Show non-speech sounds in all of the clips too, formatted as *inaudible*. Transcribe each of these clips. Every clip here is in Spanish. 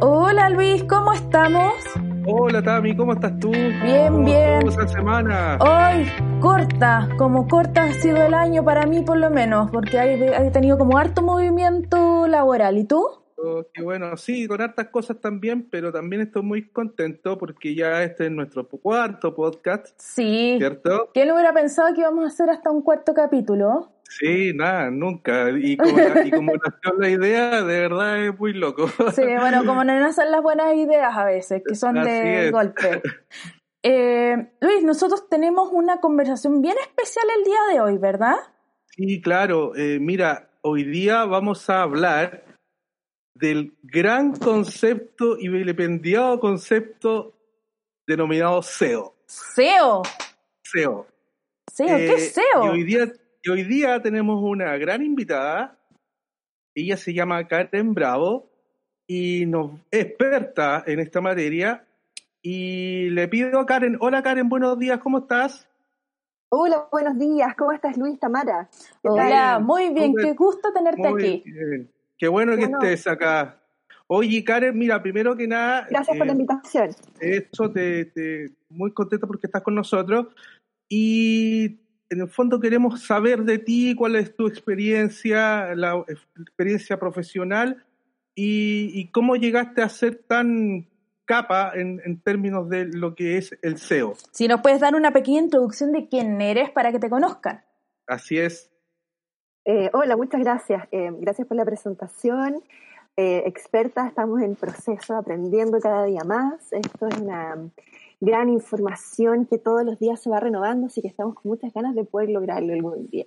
Hola Luis, ¿cómo estamos? Hola Tami, ¿cómo estás tú? Bien, ¿Cómo bien. esa semana? Hoy, corta, como corta ha sido el año para mí por lo menos, porque he tenido como harto movimiento laboral. ¿Y tú? Oh, qué bueno, sí, con hartas cosas también, pero también estoy muy contento porque ya este es nuestro cuarto podcast, Sí. ¿cierto? ¿Quién hubiera pensado que íbamos a hacer hasta un cuarto capítulo? Sí, nada, nunca. Y como, y como nació la idea, de verdad es muy loco. *laughs* Sí, bueno, como no nacen las buenas ideas a veces, que son Así de es. golpe. *laughs* Eh, Luis, nosotros tenemos una conversación bien especial el día de hoy, ¿verdad? Sí, claro. eh, mira, hoy día vamos a hablar del gran concepto y vilipendiado concepto denominado SEO. SEO. SEO. SEO, ¿qué Eh, es SEO? Y hoy, día, y hoy día tenemos una gran invitada. Ella se llama Karen Bravo y nos es experta en esta materia. Y le pido a Karen, hola Karen, buenos días, ¿cómo estás? Hola, buenos días. ¿Cómo estás, Luis Tamara? Hola, muy bien, qué gusto tenerte Muy aquí. bien. Qué bueno que Bueno. estés acá. Oye, Karen, mira, primero que nada, Gracias por eh, la invitación. Eso te, te- muy contento porque estás con nosotros y en el fondo queremos saber de ti cuál es tu experiencia, la experiencia profesional y, y cómo llegaste a ser tan capa en, en términos de lo que es el SEO. Si nos puedes dar una pequeña introducción de quién eres para que te conozcan. Así es. Eh, hola, muchas gracias. Eh, gracias por la presentación. Eh, experta, estamos en proceso, aprendiendo cada día más. Esto es una gran información que todos los días se va renovando, así que estamos con muchas ganas de poder lograrlo algún día.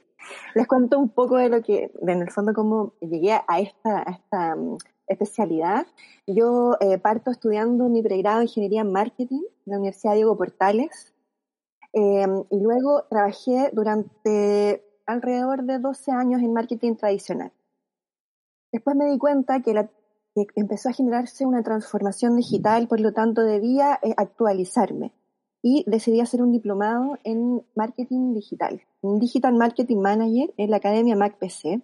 Les cuento un poco de lo que, de, en el fondo, cómo llegué a esta, a esta mm, especialidad. Yo eh, parto estudiando mi pregrado en Ingeniería en Marketing en la Universidad Diego Portales. Eh, y luego trabajé durante alrededor de 12 años en marketing tradicional. Después me di cuenta que, la, que empezó a generarse una transformación digital, por lo tanto debía eh, actualizarme y decidí hacer un diplomado en marketing digital, un Digital Marketing Manager en la Academia MacPC,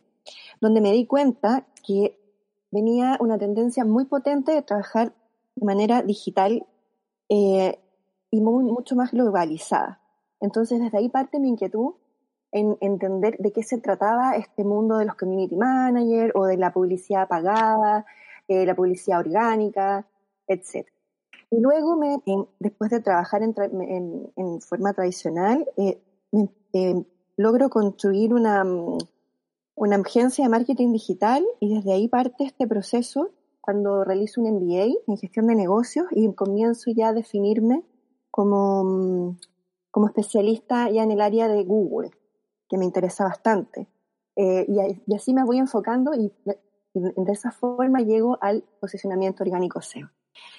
donde me di cuenta que venía una tendencia muy potente de trabajar de manera digital eh, y mucho más globalizada. Entonces, desde ahí parte mi inquietud en entender de qué se trataba este mundo de los community managers o de la publicidad pagada, eh, la publicidad orgánica, etc. Y luego, me, en- después de trabajar en, tra- forma tradicional, eh, eh, logro construir una, mm, una de marketing digital y desde ahí parte este proceso cuando realizo un MBA en gestión de negocios y comienzo ya a definirme como, mm, como especialista ya en el área de Google, que me interesa bastante. Eh, y, así me voy enfocando y, y de esa forma llego al posicionamiento orgánico SEO.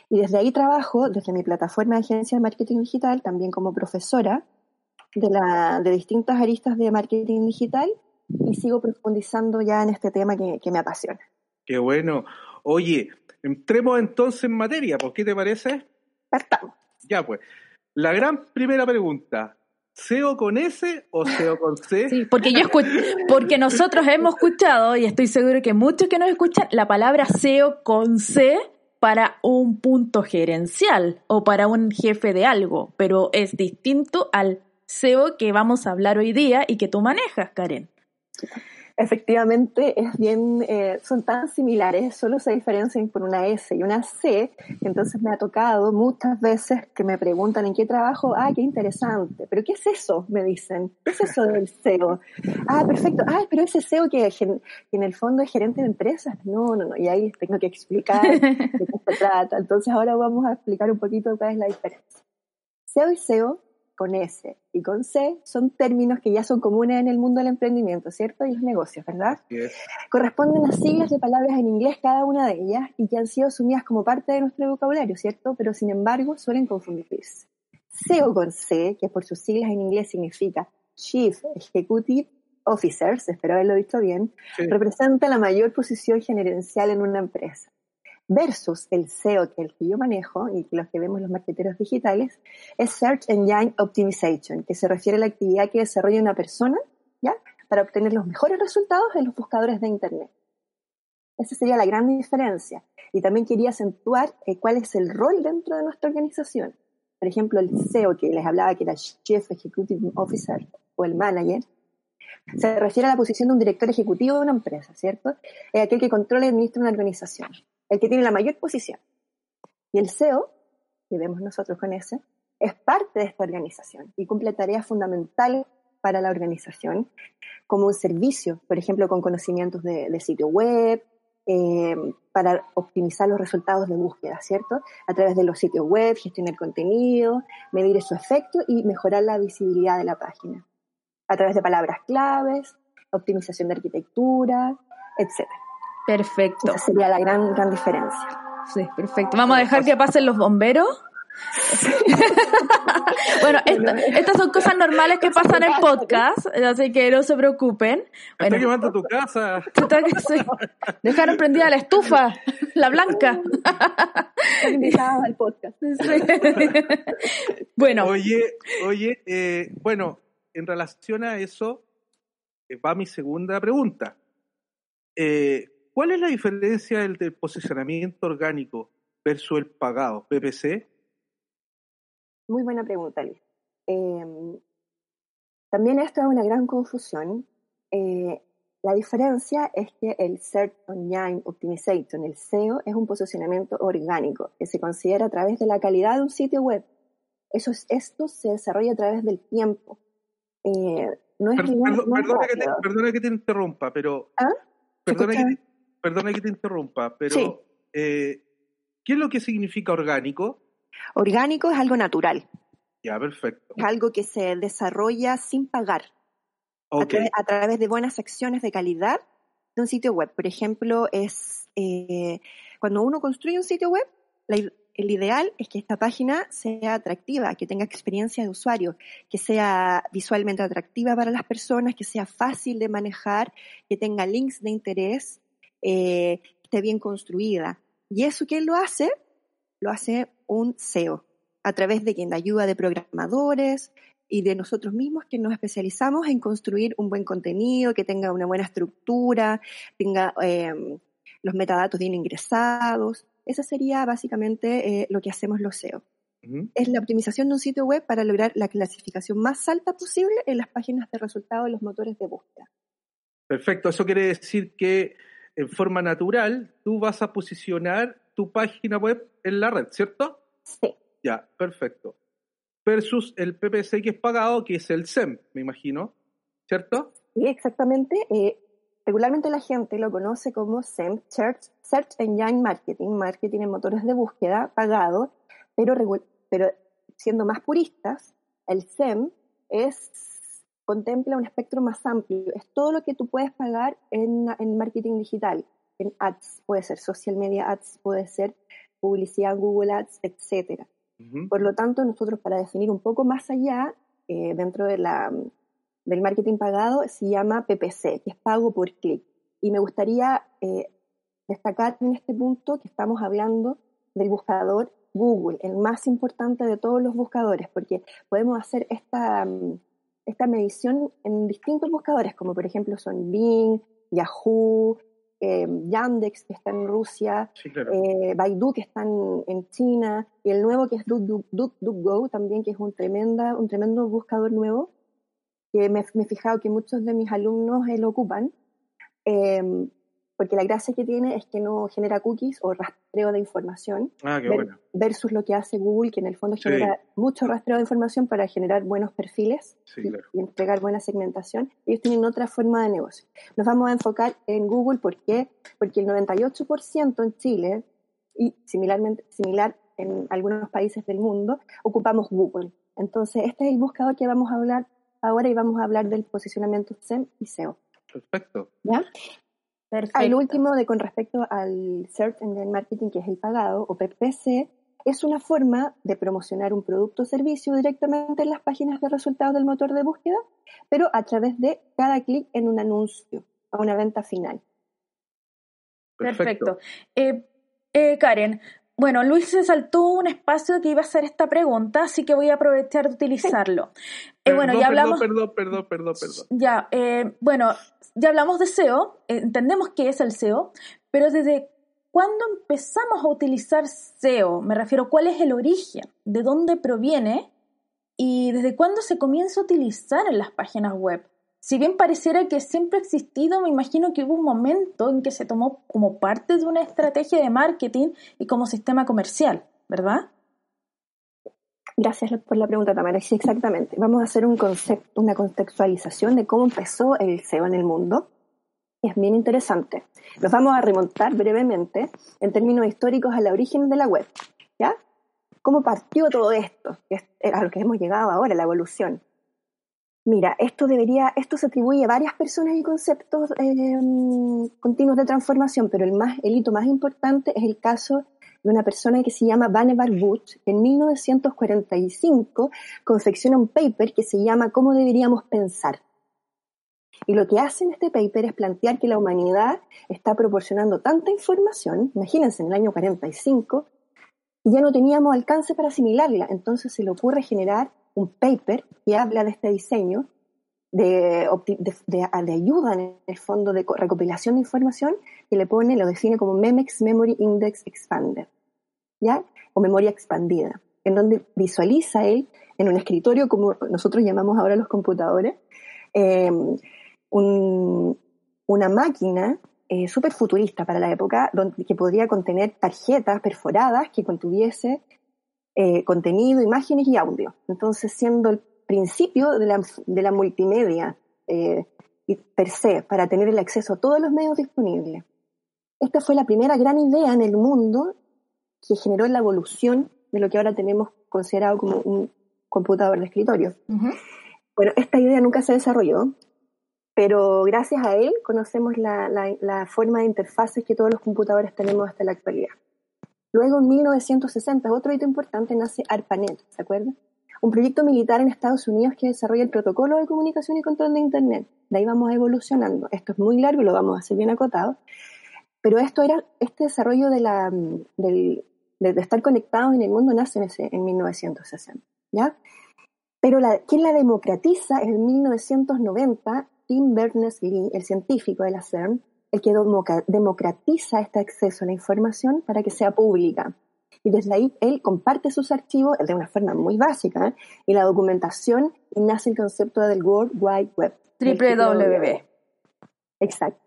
Y desde ahí trabajo, desde mi plataforma de agencia de marketing digital, también como profesora de, la, de distintas aristas de marketing digital y sigo profundizando ya en este tema que, que me apasiona. Qué bueno. Oye, entremos entonces en materia, ¿por qué te parece? Partamos. Ya pues. La gran primera pregunta, ¿SEO con S o SEO con C? *laughs* Sí, porque yo porque nosotros hemos escuchado y estoy seguro que muchos que nos escuchan la palabra SEO con C para un punto gerencial o para un jefe de algo, pero es distinto al SEO que vamos a hablar hoy día y que tú manejas, Karen. Efectivamente, es bien, eh, son tan similares, solo se diferencian por una S y una C. Entonces me ha tocado muchas veces que me preguntan en qué trabajo. Ah, qué interesante. ¿Pero qué es eso? Me dicen. ¿Qué es eso del SEO? Ah, perfecto. Ah, pero ese SEO que, que en el fondo es gerente de empresas. No, no, no. Y ahí tengo que explicar de qué se *laughs* trata. Entonces ahora vamos a explicar un poquito cuál es la diferencia. SEO y SEO con S y con C son términos que ya son comunes en el mundo del emprendimiento, ¿cierto? Y los negocios, ¿verdad? Corresponden a siglas de palabras en inglés cada una de ellas y que han sido asumidas como parte de nuestro vocabulario, ¿cierto? Pero sin embargo suelen confundirse. SEO con C, que por sus siglas en inglés significa Chief Executive Officers, espero haberlo dicho bien, Sí. representa la mayor posición gerencial en una empresa. Versus el SEO, que es el que yo manejo y los que vemos los marqueteros digitales, es Search Engine Optimization, que se refiere a la actividad que desarrolla una persona ¿ya? para obtener los mejores resultados en los buscadores de Internet. Esa sería la gran diferencia. Y también quería acentuar eh, cuál es el rol dentro de nuestra organización. Por ejemplo, el CEO que les hablaba, que era Chief Executive Officer o el manager, se refiere a la posición de un director ejecutivo de una empresa, ¿cierto? Es aquel que controla y administra una organización, el que tiene la mayor posición. Y el CEO, que vemos nosotros con ese, es parte de esta organización y cumple tareas fundamentales para la organización, como un servicio, por ejemplo, con conocimientos de, sitio web, eh, para optimizar los resultados de búsqueda, ¿cierto? A través de los sitios web, gestionar contenido, medir su efecto y mejorar la visibilidad de la página a través de palabras claves, optimización de arquitectura, etc. Perfecto. Esa sería la gran, gran diferencia. Sí, perfecto. Vamos a dejar que pasen los bomberos. *laughs* bueno, estas son cosas normales que pasan en podcast, así que no se preocupen. Bueno, Estoy llevando a tu casa. *laughs* Dejaron prendida la estufa, la blanca. al podcast. bueno. Oye, oye, eh, bueno, en relación a eso eh, va mi segunda pregunta. Eh, ¿Cuál es la diferencia del, posicionamiento orgánico versus el pagado, PPC? Muy buena pregunta, Liz. Em, también esto es una gran confusión. Eh, la diferencia es que el Search Engine Optimization, el SEO, es un posicionamiento orgánico que se considera a través de la calidad de un sitio web. Eso esto se desarrolla a través del tiempo. Eh, no es perdona, que te, interrumpa, pero. ¿Ah? Perdona, que te, interrumpa, pero. Eh, ¿Qué es lo que significa orgánico? Orgánico es algo natural. Ya, perfecto. Es algo que se desarrolla sin pagar. A, través, de buenas acciones de calidad de un sitio web. Por ejemplo, es eh, cuando uno construye un sitio web, la, el ideal es que esta página sea atractiva, que tenga experiencia de usuario, que sea visualmente atractiva para las personas, que sea fácil de manejar, que tenga links de interés, eh, esté bien construida. ¿Y eso quién lo hace? Lo hace un SEO, a través de quien da ayuda de programadores y de nosotros mismos que nos especializamos en construir un buen contenido, que tenga una buena estructura, tenga eh, los metadatos bien ingresados. Esa sería básicamente eh, lo que hacemos los SEO. Es la optimización de un sitio web para lograr la clasificación más alta posible en las páginas de resultados de los motores de búsqueda. Perfecto, eso quiere decir que en forma natural tú vas a posicionar tu página web en la red, ¿cierto? Sí. Ya, perfecto. Versus el PPC que es pagado, que es el SEM, me imagino, ¿cierto? Sí, exactamente. Eh, regularmente la gente lo conoce como SEM, Search, Search Engine Marketing, marketing en motores de búsqueda pagado, pero, pero siendo más puristas, el SEM es, contempla un espectro más amplio, es todo lo que tú puedes pagar en, en marketing digital, en ads, puede ser social media ads, puede ser publicidad Google Ads, etc. Por lo tanto, nosotros para definir un poco más allá, eh, dentro de la del marketing pagado se llama PPC, que es pago por clic. Y me gustaría eh, destacar en este punto que estamos hablando del buscador Google, el más importante de todos los buscadores, porque podemos hacer esta, esta medición en distintos buscadores, como por ejemplo son Bing, Yahoo, eh, Yandex, que está en Rusia, eh, Baidu, que está en, China, y el nuevo que es DuckDuckGo también, que es un, tremenda, un tremendo buscador nuevo, que me, he fijado que muchos de mis alumnos lo ocupan, em, porque la gracia que tiene es que no genera cookies o rastreo de información, ah, qué bueno. versus lo que hace Google, que en el fondo genera mucho rastreo de información para generar buenos perfiles y, entregar buena segmentación. Ellos tienen otra forma de negocio. Nos vamos a enfocar en Google, ¿por qué? Porque el 98% en Chile, y similarmente, similar en algunos países del mundo, ocupamos Google. Entonces, este es el buscador que vamos a hablar ahora y vamos a hablar del posicionamiento SEM y SEO. Perfecto. ¿Ya? Perfecto. El último, de con respecto al Search Engine Marketing, que es el pagado, o PPC, es una forma de promocionar un producto o servicio directamente en las páginas de resultados del motor de búsqueda, pero a través de cada clic en un anuncio a una venta final. Perfecto. Eh, eh, Karen, bueno, Luis se saltó un espacio que iba a hacer esta pregunta, así que voy a aprovechar de utilizarlo. Eh, bueno, ya hablamos. Perdón, perdón, perdón, perdón. Ya, eh, bueno, ya hablamos de SEO, entendemos qué es el SEO, pero desde cuándo empezamos a utilizar SEO? Me refiero, ¿cuál es el origen? ¿De dónde proviene? ¿Y desde cuándo se comienza a utilizar en las páginas web? Si bien pareciera que siempre ha existido, me imagino que hubo un momento en que se tomó como parte de una estrategia de marketing y como sistema comercial, ¿verdad? Gracias por la pregunta, Tamara. Sí, exactamente. Vamos a hacer una contextualización de cómo empezó el SEO en el mundo. Es bien interesante. Nos vamos a remontar brevemente, en términos históricos, a la origen de la web. ¿Ya? ¿Cómo partió todo esto? Es a lo que hemos llegado ahora, la evolución. Mira, esto debería, esto se atribuye a varias personas y conceptos eh, continuos de transformación, pero el más, el hito más importante es el caso de una persona que se llama Vannevar Bush, que en 1945 confecciona un paper que se llama ¿Cómo deberíamos pensar? Y lo que hace en este paper es plantear que la humanidad está proporcionando tanta información, imagínense en el año 45, y ya no teníamos alcance para asimilarla. Entonces se le ocurre generar un paper que habla de este diseño, de, ayuda en el fondo de recopilación de información, que le pone, lo define como MEMEX Memory Index Expander. ¿ya? O memoria expandida, en donde visualiza él en un escritorio, como nosotros llamamos ahora los computadores, eh, una máquina eh, súper futurista para la época, donde, que podría contener tarjetas perforadas que contuviese eh, contenido, imágenes y audio. Entonces, siendo el principio de la, de la multimedia per se, para tener el acceso a todos los medios disponibles. Esta fue la primera gran idea en el mundo que generó la evolución de lo que ahora tenemos considerado como un computador de escritorio. Bueno, esta idea nunca se desarrolló, pero gracias a él conocemos la, la, forma de interfaces que todos los computadores tenemos hasta la actualidad. Luego, en 1960, otro hito importante, nace ARPANET, ¿se acuerdan? Un proyecto militar en Estados Unidos que desarrolla el protocolo de comunicación y control de Internet. De ahí vamos evolucionando. Esto es muy largo, lo vamos a hacer bien acotado. Pero esto era, este desarrollo de la, del, de, estar conectados en el mundo nace en, ese, en 1960, ¿ya? Pero la, quien la democratiza es en 1990 Tim Berners-Lee, el científico de la CERN, el que democratiza este acceso a la información para que sea pública. Y desde ahí él comparte sus archivos de una forma muy básica ¿eh? y la documentación y nace el concepto del World Wide Web. Triple W. Exacto.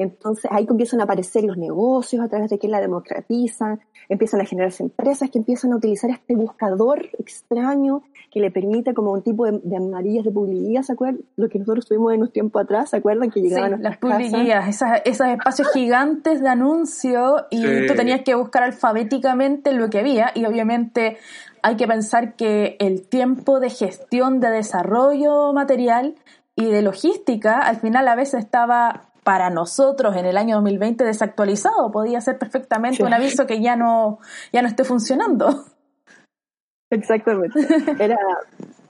Entonces ahí comienzan a aparecer los negocios a través de que la democratizan, empiezan a generarse empresas que empiezan a utilizar este buscador extraño que le permite como un tipo de, amarillas de publicidad, ¿se acuerdan? Lo que nosotros tuvimos en unos tiempos atrás, ¿se acuerdan? Que llegaban sí, las publicidades, esos espacios *laughs* gigantes de anuncio y tú tenías que buscar alfabéticamente lo que había y obviamente hay que pensar que el tiempo de gestión de desarrollo material y de logística al final a veces estaba para nosotros en el año 2020 desactualizado. Podía ser perfectamente un aviso que ya no, ya no esté funcionando. Exactamente. *laughs* Era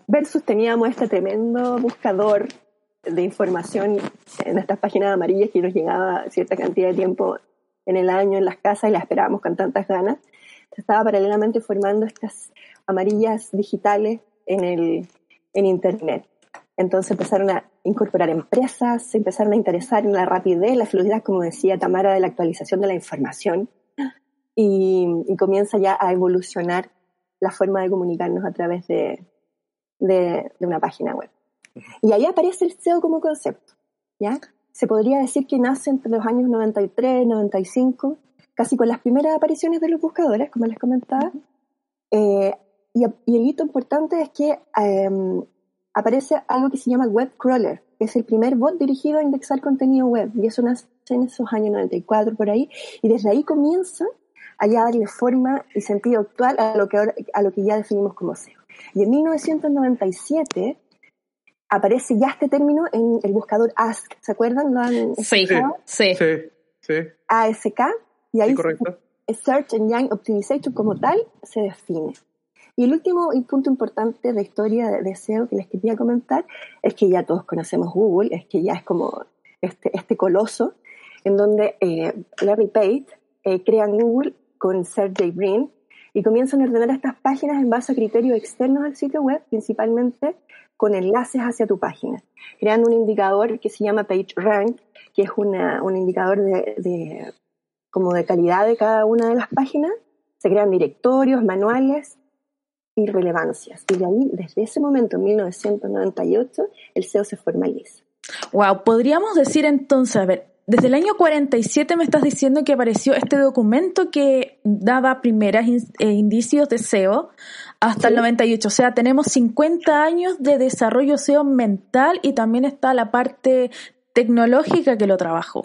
versus teníamos este tremendo buscador de información en estas páginas amarillas que nos llegaba cierta cantidad de tiempo en el año en las casas y la esperábamos con tantas ganas. estaba paralelamente formando estas amarillas digitales en el en internet. Entonces empezaron a incorporar empresas, se empezaron a interesar en la rapidez, la fluidez, como decía Tamara, de la actualización de la información y, comienza ya a evolucionar la forma de comunicarnos a través de, de, una página web. Y ahí aparece el SEO como concepto, ¿ya? Se podría decir que nace entre los años 93, 95, casi con las primeras apariciones de los buscadores, como les comentaba. Eh, y, el hito importante es que em, aparece algo que se llama Web Crawler, que es el primer bot dirigido a indexar contenido web, y eso nace en esos años 94 por ahí, y desde ahí comienza a ya darle forma y sentido actual a lo que, ahora, a lo que ya definimos como SEO. Y en 1997 aparece ya este término en el buscador Ask, ¿se acuerdan? ¿Lo han sí, sí, sí, ASK, y ahí Search Engine Optimization como tal se define. Y el último punto importante de historia de SEO que les quería comentar es que ya todos conocemos Google, es que ya es como este, este coloso, en donde eh, Larry Page eh, crea Google con Sergey Brin y comienzan a ordenar estas páginas en base a criterios externos al sitio web, principalmente con enlaces hacia tu página, creando un indicador que se llama PageRank, que es una, un indicador de, como de calidad de cada una de las páginas, se crean directorios, manuales y relevancias. Y de ahí, desde ese momento, en 1998, el SEO se formaliza. Wow, podríamos decir entonces, a ver, desde el año 47 me estás diciendo que apareció este documento que daba primeros eh, indicios de SEO hasta el 98. O sea, tenemos 50 años de desarrollo SEO mental y también está la parte tecnológica que lo trabajó.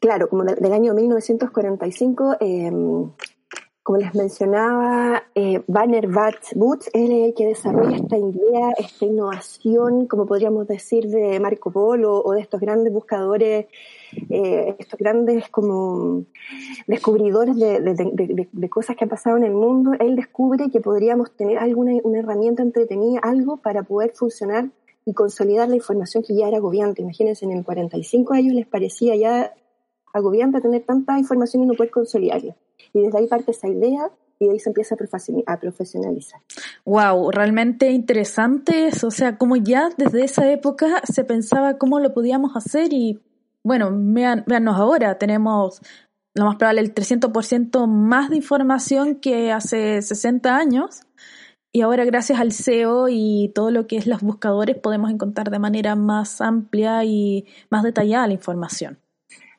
Claro, como del, año 1945, eh, como les mencionaba, eh, Banner Boots es el que desarrolla esta idea, esta innovación, como podríamos decir, de Marco Polo o de estos grandes buscadores, eh, estos grandes como descubridores de, cosas que han pasado en el mundo. Él descubre que podríamos tener alguna una herramienta entretenida, algo para poder funcionar y consolidar la información que ya era agobiante. Imagínense, en el 45 a ellos les parecía ya agobiante tener tanta información y no poder consolidarla. Y desde ahí parte esa idea y de ahí se empieza a profesionalizar. Wow, realmente interesante eso. O sea, como ya desde esa época se pensaba cómo lo podíamos hacer y bueno, vean, véannos ahora, tenemos lo más probable el 300% más de información que hace 60 años. Y ahora gracias al SEO y todo lo que es los buscadores podemos encontrar de manera más amplia y más detallada la información.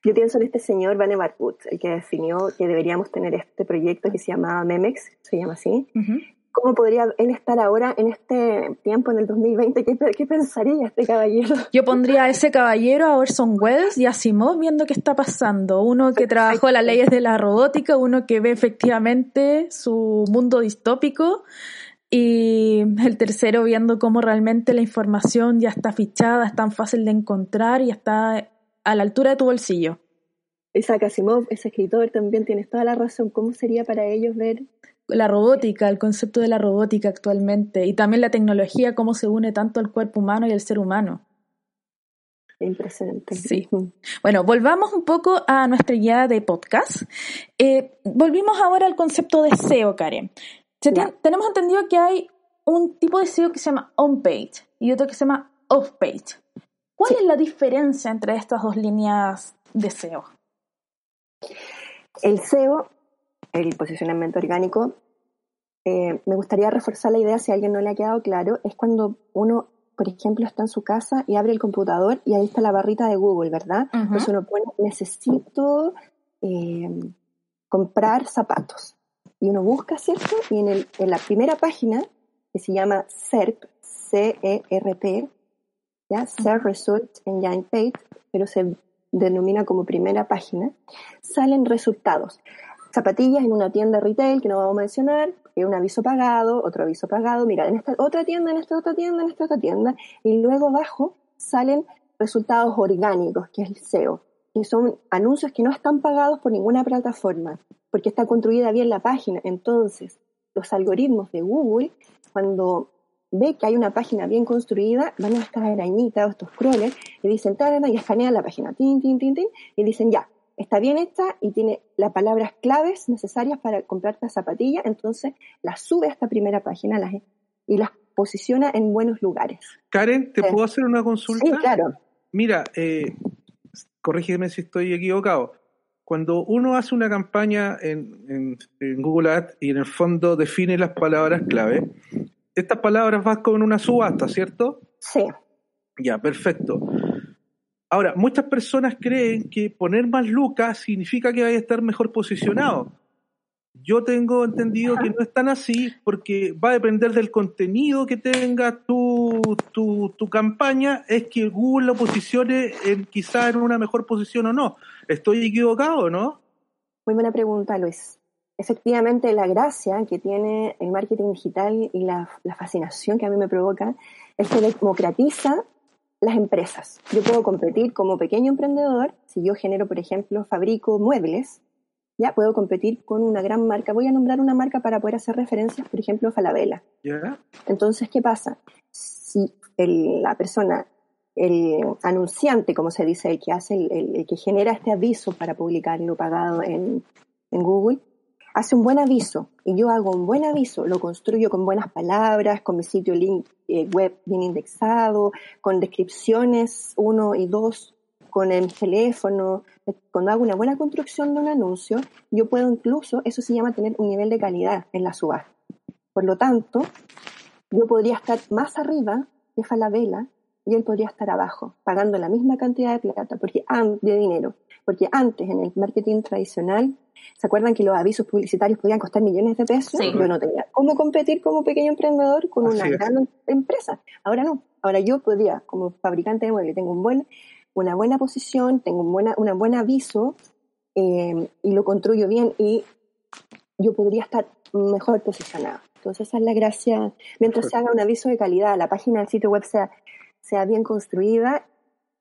Yo pienso en este señor Vane Barkut, el que definió que deberíamos tener este proyecto que se llamaba Memex, se llama así. ¿Cómo podría él estar ahora en este tiempo, en el 2020? ¿Qué, pensaría este caballero? Yo pondría a ese caballero, a Orson Welles y a Simón viendo qué está pasando. Uno que trabajó las leyes de la robótica, uno que ve efectivamente su mundo distópico y el tercero viendo cómo realmente la información ya está fichada, es tan fácil de encontrar y está a la altura de tu bolsillo. Isaac Asimov, ese escritor, también tienes toda la razón. ¿Cómo sería para ellos ver la robótica, el concepto de la robótica actualmente y también la tecnología, cómo se une tanto al cuerpo humano y al ser humano? Impresionante. Sí. Bueno, volvamos un poco a nuestra guía de podcast. Eh, volvimos ahora al concepto de SEO, Karen. Tenemos entendido que hay un tipo de SEO que se llama on-page y otro que se llama off-page. ¿Cuál es la diferencia entre estas dos líneas de SEO? El SEO, el posicionamiento orgánico, eh, me gustaría reforzar la idea, si a alguien no le ha quedado claro, es cuando uno, por ejemplo, está en su casa y abre el computador y ahí está la barrita de Google, ¿verdad? Entonces uno pone, necesito eh, comprar zapatos. Y uno busca, ¿cierto? Y en, el, en la primera página, que se llama SERP, C-E-R-P, ¿ya? Search Result Engine Page, pero se denomina como primera página, salen resultados. Zapatillas en una tienda retail que no vamos a mencionar, un aviso pagado, otro aviso pagado, mira, en esta otra tienda, en esta otra tienda, en esta otra tienda, y luego abajo salen resultados orgánicos, que es el SEO, que son anuncios que no están pagados por ninguna plataforma, porque está construida bien la página. Entonces, los algoritmos de Google, cuando ve que hay una página bien construida, van a estas arañitas o estos crawlers y dicen, y escanean la página, tin, tin, tin, tin, y dicen, ya, está bien hecha y tiene las palabras claves necesarias para comprarte la zapatilla, entonces las sube a esta primera página las, y las posiciona en buenos lugares. Karen, ¿te puedo hacer una consulta? Sí, claro. Mira, eh, corrígeme si estoy equivocado. Cuando uno hace una campaña en, en Google Ads y en el fondo define las palabras clave, estas palabras van con una subasta, ¿cierto? Sí. Ya, perfecto. Ahora, muchas personas creen que poner más lucas significa que vaya a estar mejor posicionado. Yo tengo entendido que no es tan así porque va a depender del contenido que tenga tu, tu, campaña, es que Google lo posicione en, quizá en una mejor posición o no. ¿Estoy equivocado o no? Muy buena pregunta, Luis efectivamente la gracia que tiene el marketing digital y la, fascinación que a mí me provoca es que democratiza las empresas. Yo puedo competir como pequeño emprendedor, si yo genero, por ejemplo, fabrico muebles, ya puedo competir con una gran marca. Voy a nombrar una marca para poder hacer referencias, por ejemplo, Falabella. Entonces, ¿qué pasa? Si la persona, el anunciante, como se dice, el que hace, el, que genera este aviso para publicarlo pagado en, en Google, hace un buen aviso y yo hago un buen aviso, lo construyo con buenas palabras, con mi sitio link, eh, web bien indexado, con descripciones uno y dos con el teléfono, cuando hago una buena construcción de un anuncio, yo puedo incluso, eso se llama tener un nivel de calidad en la subasta. Por lo tanto, yo podría estar más arriba que Falabella y él podría estar abajo, pagando la misma cantidad de plata, porque de dinero, porque antes en el marketing tradicional, ¿se acuerdan que los avisos publicitarios podían costar millones de pesos? Yo no tenía cómo competir como pequeño emprendedor con una gran empresa. Ahora no. Ahora yo podría, como fabricante de muebles, tengo un buen, una buena posición, tengo un, buena, una buen aviso eh, y lo construyo bien y yo podría estar mejor posicionado. Entonces esa es la gracia. Mientras se haga un aviso de calidad, la página del sitio web sea sea bien construida,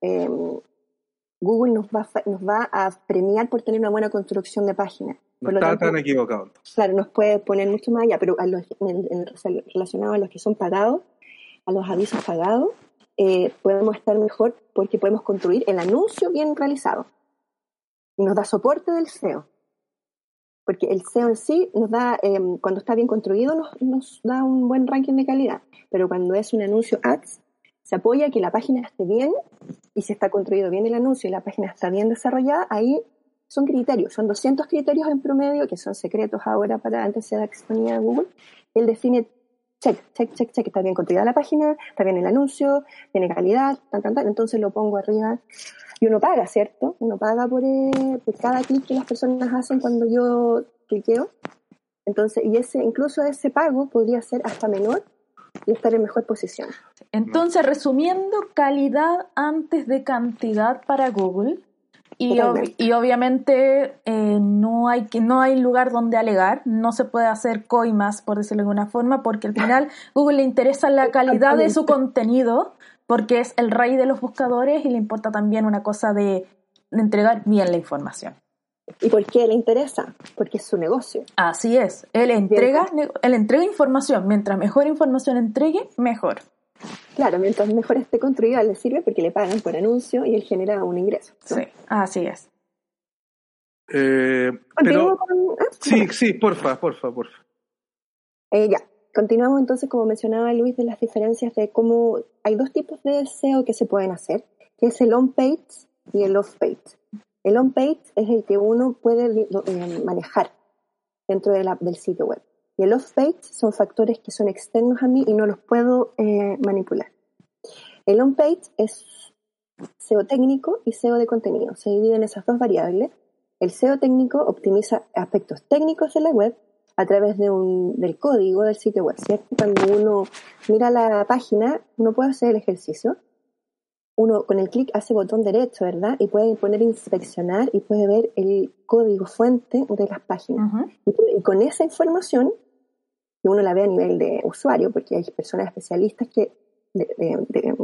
eh, Google nos va, nos va a premiar por tener una buena construcción de página. No está tan equivocado. Claro, nos puede poner mucho más allá, pero a los, relacionado a los que son pagados, a los avisos pagados, eh, podemos estar mejor porque podemos construir el anuncio bien realizado. Y nos da soporte del SEO. Porque el SEO en sí nos da, eh, cuando está bien construido, nos, nos da un buen ranking de calidad. Pero cuando es un anuncio ads, se apoya que la página esté bien y si está construido bien el anuncio y la página está bien desarrollada, ahí son criterios, son 200 criterios en promedio que son secretos ahora para antes se exponía a Google. Él define check, check, check, check, está bien construida la página, está bien el anuncio, tiene calidad, tan, tan, tan, entonces lo pongo arriba y uno paga, ¿cierto? Uno paga por, eh, por cada clic que las personas hacen cuando yo cliqueo. Entonces, y ese, incluso ese pago podría ser hasta menor y estar en mejor posición. Entonces, resumiendo, calidad antes de cantidad para Google. Y, y obviamente eh, no, hay, no hay lugar donde alegar, no se puede hacer coimas, por decirlo de alguna forma, porque al final *laughs* Google le interesa la calidad de su contenido, porque es el rey de los buscadores y le importa también una cosa de entregar bien la información. ¿Y por qué le interesa? Porque es su negocio. Así es. Él entrega, él entrega información. Mientras mejor información entregue, mejor. Claro, mientras mejor esté construido, le sirve porque le pagan por anuncio y él genera un ingreso. Sí, así es. Eh, pero, ah, sí, sí, porfa, porfa, porfa. Eh, ya, continuamos entonces, como mencionaba Luis, de las diferencias de cómo hay dos tipos de SEO que se pueden hacer, que es el on-page y el off-page. El on-page es el que uno puede eh, manejar dentro del sitio web. Y el off-page son factores que son externos a mí y no los puedo eh, manipular. El on-page es SEO técnico y SEO de contenido. Se dividen esas dos variables. El SEO técnico optimiza aspectos técnicos de la web a través de un, del código del sitio web. Cuando uno mira la página, uno puede hacer el ejercicio uno con el clic hace botón derecho, ¿verdad? Y puede poner inspeccionar y puede ver el código fuente de las páginas. y, con esa información, que uno la ve a nivel de usuario, porque hay personas especialistas que,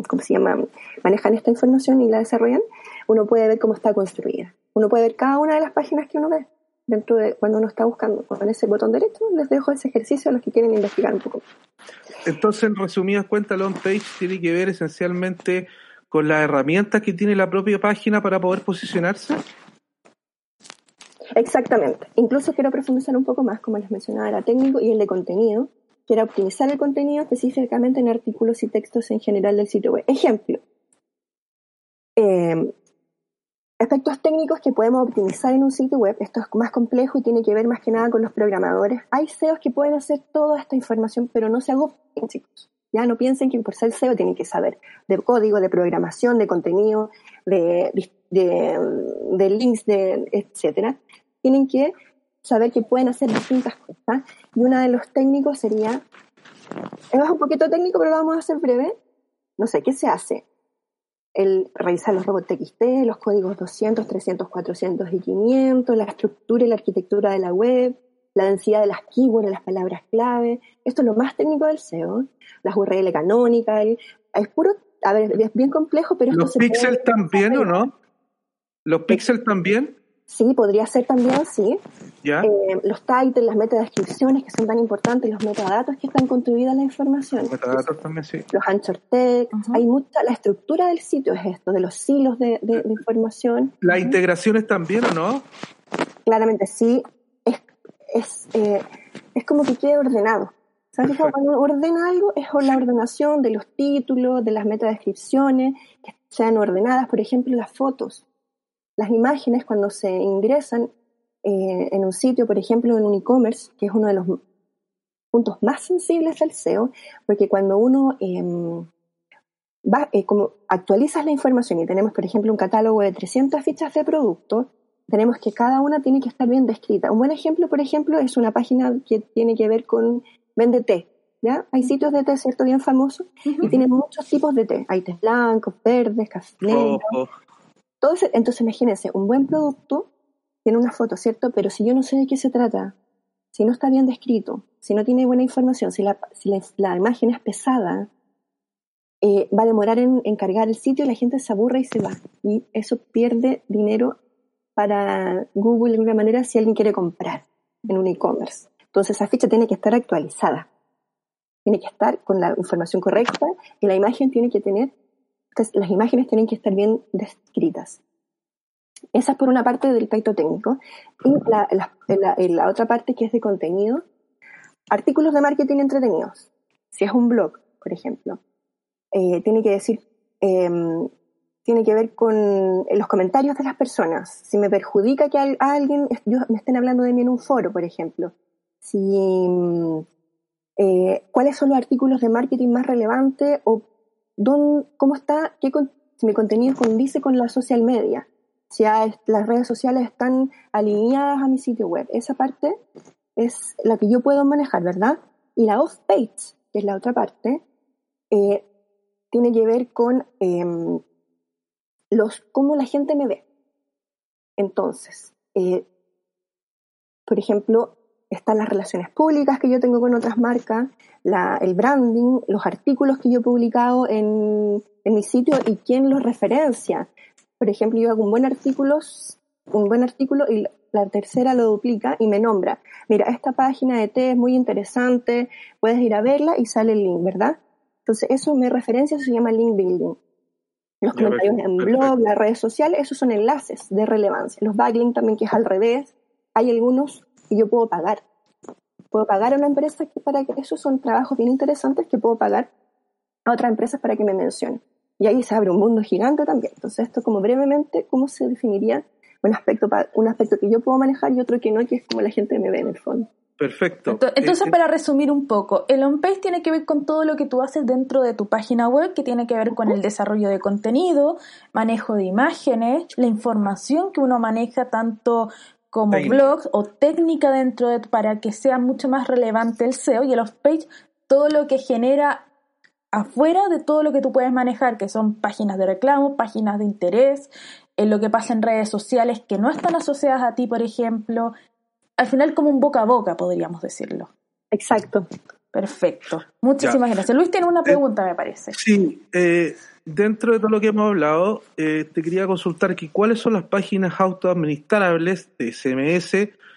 ¿cómo se llama?, manejan esta información y la desarrollan, uno puede ver cómo está construida. Uno puede ver cada una de las páginas que uno ve dentro de cuando uno está buscando con ese botón derecho. Les dejo ese ejercicio a los que quieren investigar un poco. Entonces, en resumidas cuentas, la on-page tiene que ver esencialmente con las herramientas que tiene la propia página para poder posicionarse? Exactamente. Incluso quiero profundizar un poco más, como les mencionaba, era técnico y el de contenido, que era optimizar el contenido específicamente en artículos y textos en general del sitio web. Ejemplo, eh, aspectos técnicos que podemos optimizar en un sitio web. Esto es más complejo y tiene que ver más que nada con los programadores. Hay SEOs que pueden hacer toda esta información, pero no se hago chicos. Ya no piensen que por ser SEO tienen que saber de código, de programación, de contenido, de, links, de, etcétera. Tienen que saber que pueden hacer distintas cosas. Y uno de los técnicos sería, es un poquito técnico, pero lo vamos a hacer breve. No sé, ¿qué se hace? El revisar los robots TXT, los códigos 200, 300, 400 y 500, la estructura y la arquitectura de la web, la densidad de las keywords, las palabras clave. Esto es lo más técnico del SEO. Las URL canónicas. Es puro, a ver, es bien complejo, pero ¿Los píxeles también o no? ¿Los píxeles también? Sí, podría ser también, sí. ¿Ya? Eh, los titles, las metadescripciones que son tan importantes, los metadatos que están construidas la información. Los metadatos también, sí. Los anchor text, hay mucha, la estructura del sitio es esto, de los hilos de, de, información. ¿Las integraciones también o no? Claramente sí, es, eh, es como que quede ordenado. ¿Sabes? Cuando ordena algo es la ordenación de los títulos, de las metadescripciones, que sean ordenadas, por ejemplo, las fotos. Las imágenes cuando se ingresan eh, en un sitio, por ejemplo, en un e-commerce, que es uno de los puntos más sensibles del SEO, porque cuando uno em, va, eh, como actualizas la información y tenemos, por ejemplo, un catálogo de 300 fichas de producto, tenemos que cada una tiene que estar bien descrita. Un buen ejemplo, por ejemplo, es una página que tiene que ver con vende té. ¿ya? Hay sitios de té, ¿cierto? Bien famosos y tienen muchos tipos de té. Hay té blancos, verdes, café negro. entonces, imagínense, un buen producto tiene una foto, ¿cierto? Pero si yo no sé de qué se trata, si no está bien descrito, si no tiene buena información, si la, si la, imagen es pesada, eh, va a demorar en, en, cargar el sitio y la gente se aburre y se va. Y eso pierde dinero para Google de alguna manera si alguien quiere comprar en un e-commerce. Entonces esa ficha tiene que estar actualizada, tiene que estar con la información correcta y la imagen tiene que tener, las imágenes tienen que estar bien descritas. Esa es por una parte del aspecto técnico. Y la, la, otra parte que es de contenido, artículos de marketing entretenidos. Si es un blog, por ejemplo, eh, tiene que decir, em, tiene que ver con los comentarios de las personas. Si me perjudica que a, alguien me estén hablando de mí en un foro, por ejemplo. Si, mm, eh, ¿Cuáles son los artículos de marketing más relevantes o cómo está, qué, si mi contenido condice con la social media? Si las redes sociales están alineadas a mi sitio web. Esa parte es la que yo puedo manejar, ¿verdad? Y la off-page, que es la otra parte, eh, tiene que ver con em, los, cómo la gente me ve. Entonces, eh, por ejemplo, están las relaciones públicas que yo tengo con otras marcas, el branding, los artículos que yo he publicado en, mi sitio y quién los referencia. Por ejemplo, yo hago un buen artículo, un buen artículo y la tercera lo duplica y me nombra. Mira, esta página de T es muy interesante, puedes ir a verla y sale el link, ¿verdad? Entonces, eso me referencia, se llama link building. Los comentarios en blog, las redes sociales, esos son enlaces de relevancia. Los backlinks también, que es al revés. Hay algunos que yo puedo pagar. Puedo pagar a una empresa que para que esos son trabajos bien interesantes que puedo pagar a otras empresas para que me mencionen. Y ahí se abre un mundo gigante también. Entonces, esto como brevemente, ¿cómo se definiría un aspecto, un aspecto que yo puedo manejar y otro que no, que es como la gente me ve en el fondo? Perfecto. Entonces, para resumir un poco, el on-page tiene que ver con todo lo que tú haces dentro de tu página web, que tiene que ver con el desarrollo de contenido, manejo de imágenes, la información que uno maneja tanto como blogs o técnica dentro de para que sea mucho más relevante el SEO y el off-page, todo lo que genera afuera de todo lo que tú puedes manejar, que son páginas de reclamo, páginas de interés, en lo que pasa en redes sociales que no están asociadas a ti, por ejemplo, al final como un boca a boca, podríamos decirlo. Exacto. Perfecto. Muchísimas gracias. Luis tiene una eh, pregunta, me parece. Sí, eh, dentro de todo lo que hemos hablado, eh, te quería consultar que cuáles son las páginas autoadministrables de CMS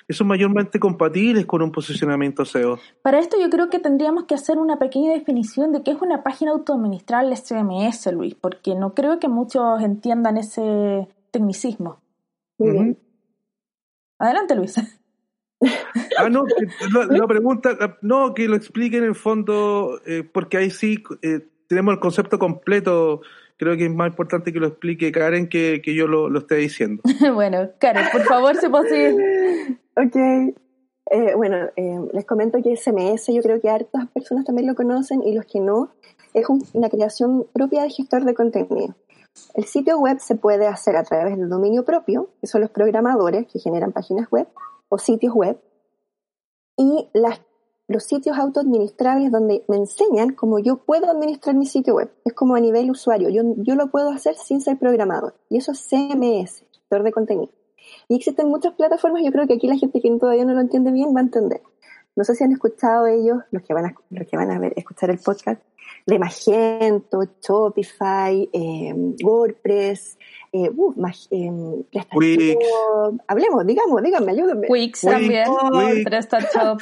que son mayormente compatibles con un posicionamiento SEO. Para esto yo creo que tendríamos que hacer una pequeña definición de qué es una página autoadministrable CMS, Luis, porque no creo que muchos entiendan ese tecnicismo. Muy bien. Adelante, Luis. Ah, no, la, *laughs* pregunta, no, que lo explique en el fondo, eh, porque ahí sí eh, tenemos el concepto completo. Creo que es más importante que lo explique Karen que, que yo lo, lo, esté diciendo. *laughs* bueno, Karen, por favor, si posible. *laughs* ok. Eh, bueno, les comento que SMS yo creo que hartas personas también lo conocen y los que no, es una creación propia de gestor de contenido. El sitio web se puede hacer a través del dominio propio, que son los programadores que generan páginas web, o sitios web, y los sitios autoadministrables donde me enseñan cómo yo puedo administrar mi sitio web. Es como a nivel usuario, yo, yo lo puedo hacer sin ser programador. Y eso es CMS, gestor de contenido. Y existen muchas plataformas, yo creo que aquí la gente que todavía no lo entiende bien va a entender. No sé si han escuchado ellos, los que van a, los que van a ver, escuchar el podcast, de Magento, Shopify, eh, WordPress, eh, uh, em, hablemos, digamos, díganme, ayúdenme. Wix también, PrestaShop.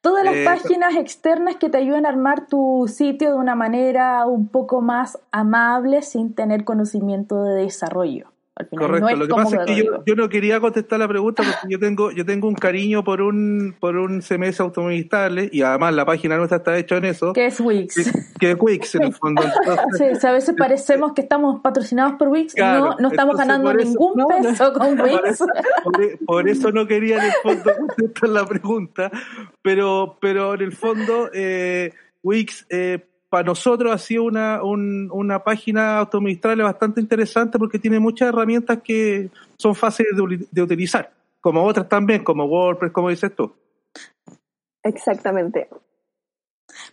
Todas las páginas externas que te ayudan a armar tu sitio de una manera un poco más amable sin tener conocimiento de desarrollo. Al final, Correcto. no es Lo que pasa es que yo, no quería contestar la pregunta porque yo tengo yo tengo un cariño por un por un CMS autoadministrable y además la página nuestra está hecha en eso. ¿Qué es Wix? Que, que es Wix en el *laughs* fondo. Entonces, Sí, a veces parecemos que estamos patrocinados por Wix. Claro, no, no estamos ganando eso- ningún no, peso con Wix. eso, por e- por eso no quería en el fondo contestar la pregunta, pero pero en el fondo eh, Wix eh, para nosotros ha sido una, un- una página autoadministrable bastante interesante porque tiene muchas herramientas que son fáciles de, utilizar, como otras también, como WordPress, como dices tú. Exactamente.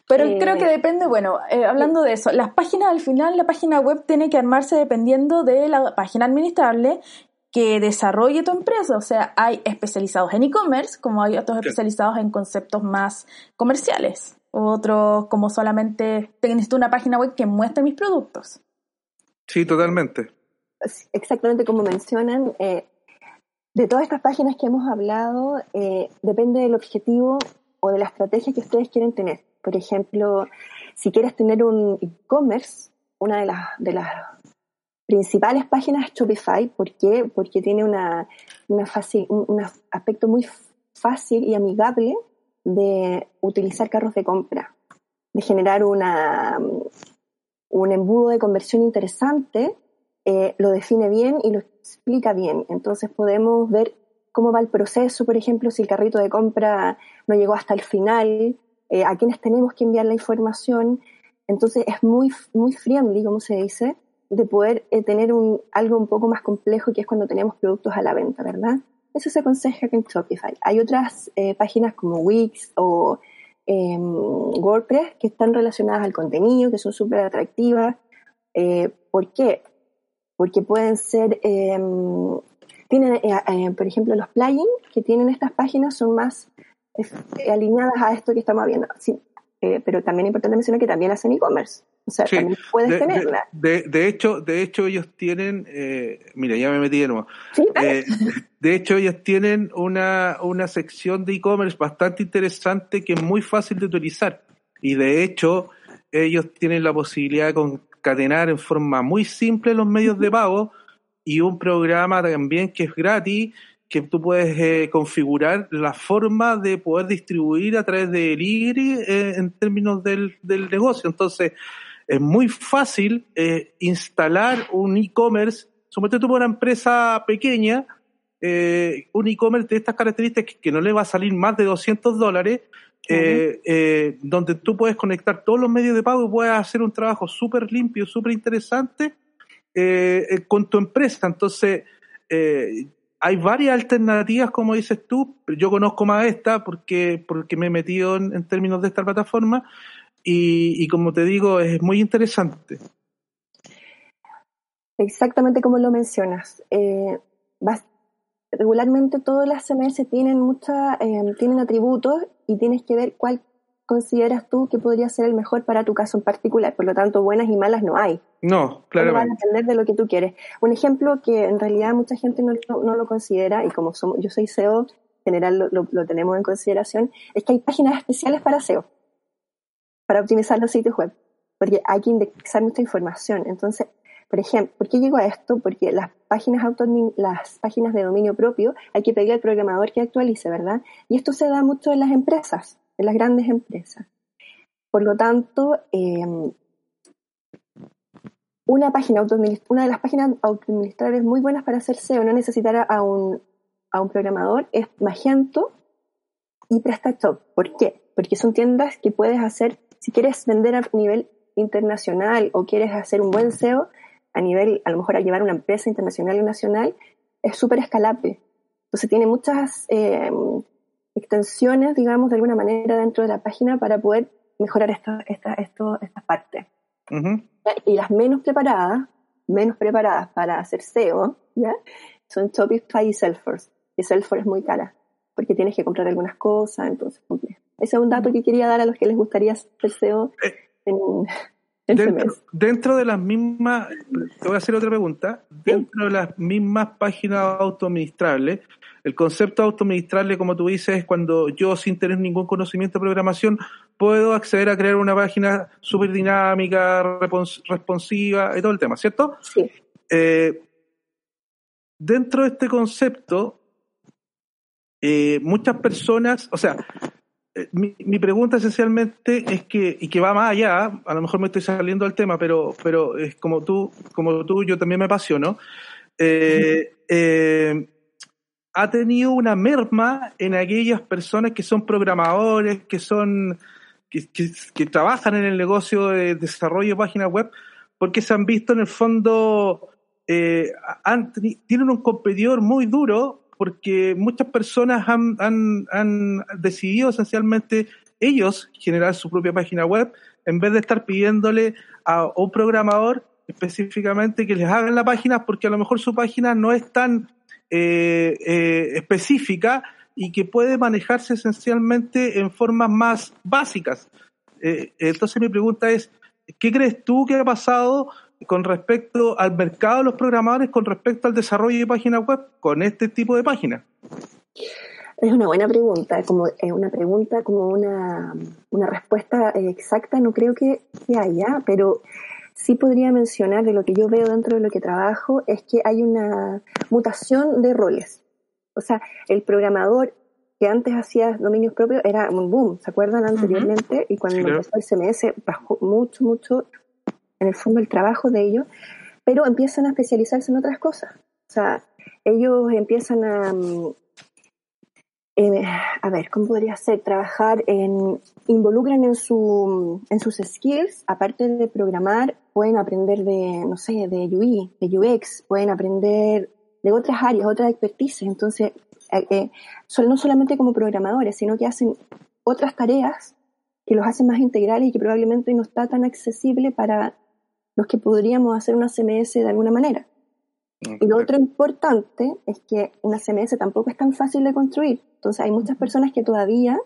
Pero Eh, creo que depende, bueno, eh, hablando de eso, las páginas al final, la página web tiene que armarse dependiendo de la página administrable que desarrolle tu empresa. O sea, hay especializados en e-commerce, como hay otros especializados en conceptos más comerciales. Otros como solamente necesito una página web que muestre mis productos. Sí, totalmente. exactamente como mencionan, eh, de todas estas páginas que hemos hablado, eh, depende del objetivo o de la estrategia que ustedes quieren tener. Por ejemplo, si quieres tener un e-commerce, una de las, de las principales páginas es Shopify. ¿Por qué? Porque tiene una, una fácil, un, un aspecto muy fácil y amigable de utilizar carros de compra, de generar una, un embudo de conversión interesante eh, lo define bien y lo explica bien. Entonces podemos ver cómo va el proceso, por ejemplo, si el carrito de compra no llegó hasta el final, eh, a quiénes tenemos que enviar la información. Entonces es muy, muy friendly, como se dice, de poder eh, tener un, algo un poco más complejo que es cuando tenemos productos a la venta, ¿verdad? Eso se aconseja en Shopify. Hay otras eh, páginas como Wix o eh, WordPress que están relacionadas al contenido, que son súper atractivas. Eh, ¿Por qué? Porque pueden ser, eh, tienen, eh, por ejemplo, los plugins que tienen estas páginas son más alineadas a esto que estamos viendo. Eh, pero también es importante mencionar que también hacen e-commerce. O sea, Sí, también puedes de, tenerla. De, de, de hecho, de hecho ellos tienen, eh, mira, ya me metí de nuevo. Sí. Eh, de hecho, ellos tienen una, una sección de e-commerce bastante interesante que es muy fácil de utilizar. Y de hecho, ellos tienen la posibilidad de concatenar en forma muy simple los medios de pago y un programa también que es gratis que tú puedes eh, configurar la forma de poder distribuir a través de delivery eh, en términos del, del negocio. Entonces, es muy fácil eh, instalar un e-commerce, suponete tú por una empresa pequeña, un e-commerce de estas características que, que, no le va a salir más de 200 dólares, eh, eh, donde tú puedes conectar todos los medios de pago y puedes hacer un trabajo súper limpio, súper interesante eh, con tu empresa. Entonces, hay varias alternativas, como dices tú. Yo conozco más esta porque, porque me he metido en, términos de esta plataforma y, y, como te digo, es muy interesante. Exactamente como lo mencionas. Eh, regularmente todas las CMS tienen, mucha, eh, tienen atributos y tienes que ver cuál consideras tú que podría ser el mejor para tu caso en particular. Por lo tanto, buenas y malas no hay. No, claro. van a depender de lo que tú quieres. Un ejemplo que en realidad mucha gente no, no lo considera, y como somos, yo soy SEO, en general lo, lo, lo, tenemos en consideración, es que hay páginas especiales para SEO, para optimizar los sitios web, porque hay que indexar mucha información. Entonces, por ejemplo, ¿por qué llego a esto? Porque las páginas, auto, las páginas de dominio propio hay que pedir al programador que actualice, ¿verdad? Y esto se da mucho en las empresas, en las grandes empresas. Por lo tanto, eh, una página una de las páginas autoadministrables muy buenas para hacer SEO, no necesitar a un, a un programador, es Magento y PrestaShop. ¿Por qué? Porque son tiendas que puedes hacer, si quieres vender a nivel internacional o quieres hacer un buen SEO a nivel, a lo mejor a llevar una empresa internacional o nacional, es súper escalable. Entonces tiene muchas eh, extensiones, digamos, de alguna manera dentro de la página para poder mejorar esta, esta, estas partes. Uh -huh. Y las menos preparadas, menos preparadas para hacer SEO, ¿ya? son Shopify y Salesforce. Y Salesforce es muy cara, porque tienes que comprar algunas cosas, entonces complejo. Ese es un dato que quería dar a los que les gustaría hacer SEO en, en dentro, dentro, de las mismas, te voy a hacer otra pregunta, dentro de las mismas páginas autoadministrables, el concepto autoadministrable, como tú dices, es cuando yo, sin tener ningún conocimiento de programación, puedo acceder a crear una página súper dinámica, respons responsiva y todo el tema, ¿cierto? Sí. Eh, dentro de este concepto, eh, muchas personas, o sea, mi, mi, pregunta esencialmente es que, y que va más allá, a lo mejor me estoy saliendo del tema, pero, pero es como tú, como tú, yo también me apasiono, eh, eh, ha tenido una merma en aquellas personas que son programadores, que son, que, que, trabajan en el negocio de desarrollo de páginas web, porque se han visto en el fondo, eh, tienen un competidor muy duro porque muchas personas han, decidido esencialmente ellos generar su propia página web en vez de estar pidiéndole a un programador específicamente que les hagan la página porque a lo mejor su página no es tan eh, eh, específica y que puede manejarse esencialmente en formas más básicas. Eh, entonces mi pregunta es, ¿qué crees tú que ha pasado con respecto al mercado de los programadores, con respecto al desarrollo de páginas web con este tipo de páginas? Es una buena pregunta, como es una pregunta como una, una respuesta exacta, no creo que, que haya, pero sí podría mencionar de lo que yo veo dentro de lo que trabajo es que hay una mutación de roles. O sea, el programador que antes hacía dominios propios era un boom, ¿se acuerdan anteriormente? Uh -huh. Y cuando sí, empezó el CMS bajó mucho, mucho en el fondo el trabajo de ellos, pero empiezan a especializarse en otras cosas. O sea, ellos empiezan a, eh, a ver, ¿cómo podría ser? Trabajar en, involucran en, su, en sus skills, aparte de programar, pueden aprender de, no sé, de UI, de UX, pueden aprender de otras áreas, otras expertices. Entonces, eh, eh, no solamente como programadores, sino que hacen otras tareas que los hacen más integrales y que probablemente no está tan accesible para los que podríamos hacer una CMS de alguna manera. Okay. Y lo otro importante es que una CMS tampoco es tan fácil de construir. Entonces hay muchas personas que todavía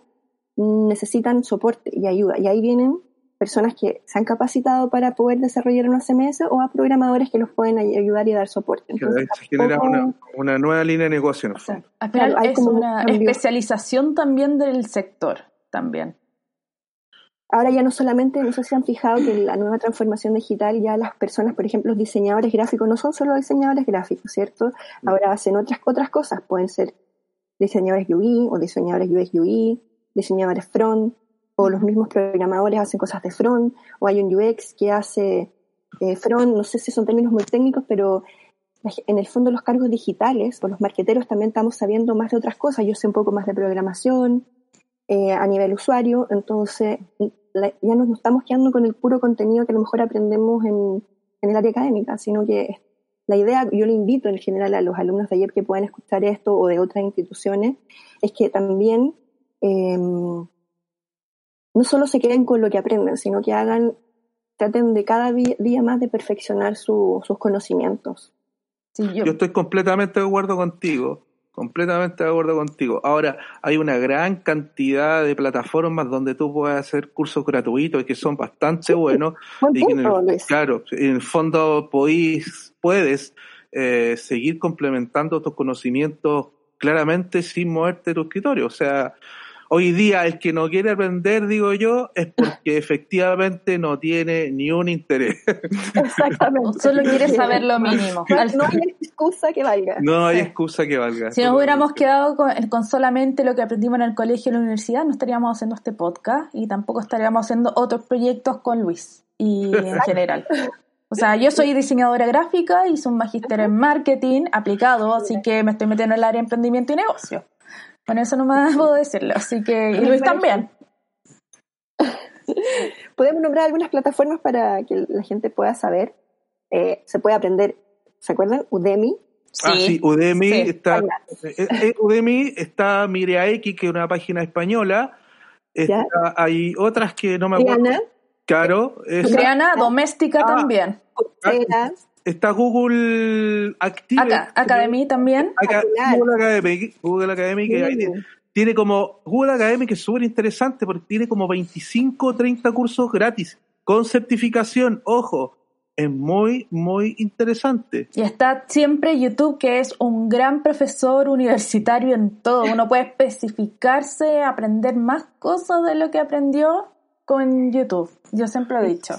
necesitan soporte y ayuda. Y ahí vienen personas que se han capacitado para poder desarrollar una CMS o a programadores que los pueden ayudar y dar soporte. Entonces, se genera una, una, nueva línea de negocio. O sea, al final claro, hay es como una un especialización también del sector, también. Ahora ya no solamente, no sé si han fijado que la nueva transformación digital ya las personas, por ejemplo, los diseñadores gráficos, no son solo diseñadores gráficos, ¿cierto? Ahora hacen otras, otras cosas, pueden ser diseñadores UI o diseñadores UX UI, diseñadores front, o los mismos programadores hacen cosas de front, o hay un UX que hace eh, front, no sé si son términos muy técnicos, pero en el fondo los cargos digitales o los marqueteros también estamos sabiendo más de otras cosas. Yo sé un poco más de programación eh, a nivel usuario, entonces la, ya nos estamos quedando con el puro contenido que a lo mejor aprendemos en, en el área académica, sino que la idea, yo le invito en general a los alumnos de ayer que puedan escuchar esto o de otras instituciones, es que también eh, no solo se queden con lo que aprenden, sino que hagan, traten de cada día más de perfeccionar su, sus conocimientos. Sí, yo... yo estoy completamente de acuerdo contigo, completamente de acuerdo contigo. Ahora, hay una gran cantidad de plataformas donde tú puedes hacer cursos gratuitos y que son bastante sí, buenos. y que en el, claro, en el fondo podís, puedes eh, seguir complementando tus conocimientos claramente sin moverte de tu escritorio. O sea, Hoy día el que no quiere aprender, digo yo, es porque *laughs* efectivamente no tiene ni un interés. Exactamente. *laughs* Solo quiere saber lo mínimo. No hay excusa que valga. No hay excusa que valga. Si nos hubiéramos quedado con, con, solamente lo que aprendimos en el colegio y en la universidad, no estaríamos haciendo este podcast y tampoco estaríamos haciendo otros proyectos con Luis y en general. O sea, yo soy diseñadora gráfica, hice un magíster en marketing aplicado, así que me estoy metiendo en el área de emprendimiento y negocio. Bueno, eso no más puedo decirlo, así que *laughs* y Luis también. *laughs* Podemos nombrar algunas plataformas para que la gente pueda saber. Eh, se puede aprender, ¿se acuerdan? Udemy. Sí, ah, sí, Udemy sí. está. Eh, eh, Udemy está X, que es una página española. Está, hay otras que no me acuerdo. Triana. Claro. Triana, doméstica ah, también. Ah, está Google Active. Acá, Academy también. Acá, Google Academy, Google Academy que tiene como, Google Academy que es súper interesante porque tiene como 25 o 30 cursos gratis con certificación, ojo, es muy, muy interesante. Y está siempre YouTube, que es un gran profesor universitario en todo. Uno puede especificarse, aprender más cosas de lo que aprendió con YouTube. Yo siempre lo he dicho.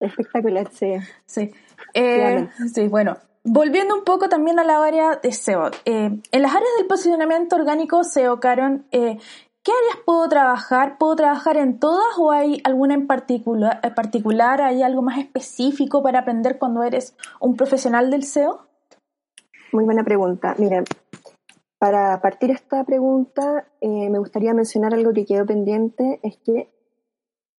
Espectacular, sí. Sí. Eh, sí, bueno. volviendo un poco también a la área de SEO. Eh, en las áreas del posicionamiento orgánico SEO, Karen, eh, ¿qué áreas puedo trabajar? ¿Puedo trabajar en todas o hay alguna en particular, en particular? ¿Hay algo más específico para aprender cuando eres un profesional del SEO? Muy buena pregunta. Mira, para partir esta pregunta, eh, me gustaría mencionar algo que quedó pendiente, es que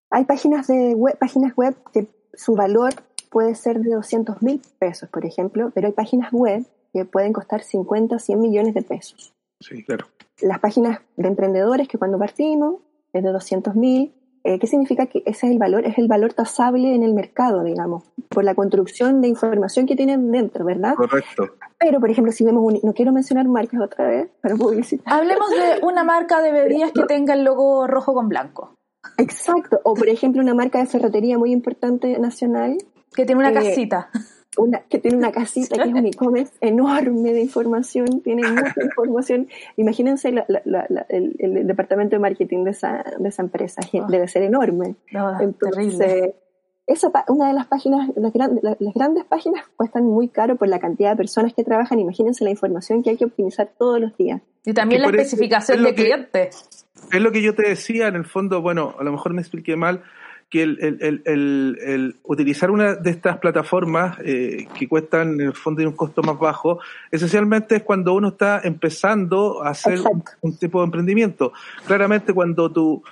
hay páginas, de web, páginas web que su valor puede ser de 200 mil pesos, por ejemplo, pero hay páginas web que pueden costar 50 o 100 millones de pesos. Sí, claro. Las páginas de emprendedores que cuando partimos es de 200 mil, eh, ¿qué significa que ese es el valor? Es el valor tasable en el mercado, digamos, por la construcción de información que tienen dentro, ¿verdad? Correcto. Pero, por ejemplo, si vemos un, no quiero mencionar marcas otra vez, para publicitar. Hablemos de una marca de bebidas que *laughs* tenga el logo rojo con blanco. Exacto. O, por ejemplo, una marca de ferretería muy importante nacional. Que tiene una Eh, casita. Una, que tiene una casita que es un e-commerce enorme de información, tiene *laughs* mucha información. Imagínense la- la- la- la- el, el departamento de marketing de esa, de esa empresa, Ah. debe ser enorme. No, Entonces, terrible. Esa pa- una de las páginas, las, gran- la- las grandes páginas *laughs* cuestan muy caro por la cantidad de personas que trabajan. Imagínense la información que hay que optimizar todos los días. Y también la especificación es de que- cliente. Es lo que yo te decía, en el fondo, bueno, a lo mejor me expliqué mal, que el, el- el- el- el utilizar una de estas plataformas eh, que cuestan en el fondo de un costo más bajo, esencialmente es cuando uno está empezando a hacer un, tipo de emprendimiento. Claramente cuando tu,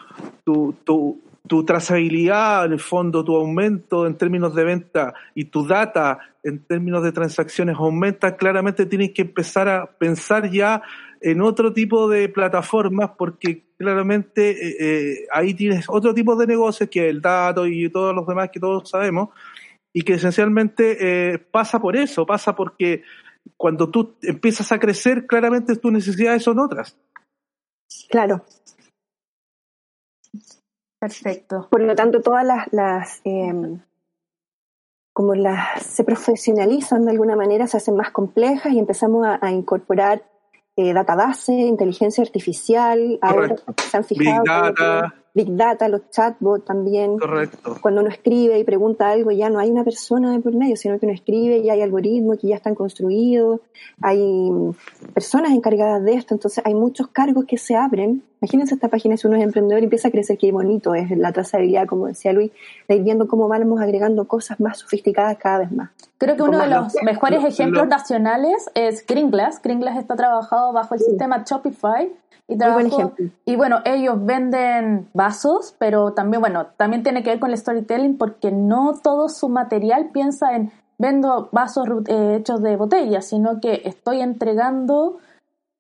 tu, tu, tu trazabilidad, en el fondo, tu aumento en términos de venta y tu data en términos de transacciones aumenta, claramente tienes que empezar a pensar ya en otro tipo de plataformas porque claramente eh, eh, ahí tienes otro tipo de negocios que el dato y todos los demás que todos sabemos y que esencialmente eh, pasa por eso, pasa porque cuando tú empiezas a crecer, claramente tus necesidades son otras. Claro. Perfecto. Por lo tanto, todas las, las eh, como las se profesionalizan de alguna manera, se hacen más complejas y empezamos a, a incorporar eh, database, inteligencia artificial, ahora se han fijado Big Data. Big Data, los chatbots también. Correcto. Cuando uno escribe y pregunta algo, ya no hay una persona de por medio, sino que uno escribe y hay algoritmos que ya están construidos, hay personas encargadas de esto, entonces hay muchos cargos que se abren. Imagínense esta página, si uno es emprendedor y empieza a crecer, qué bonito es la trazabilidad, como decía Luis, de ir viendo cómo vamos agregando cosas más sofisticadas cada vez más. Creo que uno de Lo- los mejores lo- ejemplos lo- nacionales es Gringlas. Gringlas está trabajado bajo el sistema Shopify. Y, ejemplo. y bueno, ellos venden vasos, pero también, bueno, también tiene que ver con el storytelling porque no todo su material piensa en vendo vasos eh, hechos de botellas, sino que estoy entregando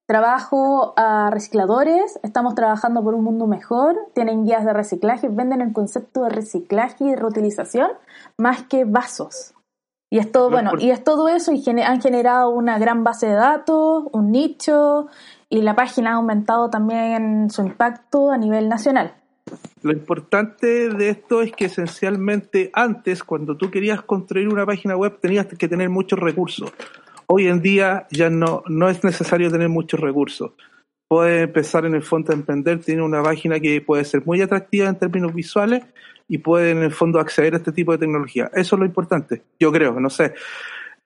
trabajo a recicladores, estamos trabajando por un mundo mejor, tienen guías de reciclaje, venden el concepto de reciclaje y de reutilización más que vasos. Y es todo, bueno, y es todo eso y han generado una gran base de datos, un nicho y la página ha aumentado también su impacto a nivel nacional. Lo importante de esto es que esencialmente antes, cuando tú querías construir una página web, tenías que tener muchos recursos. Hoy en día ya no, no es necesario tener muchos recursos. Puedes empezar en el fondo a emprender, tiene una página que puede ser muy atractiva en términos visuales y puede en el fondo acceder a este tipo de tecnología. Eso es lo importante, yo creo, no sé.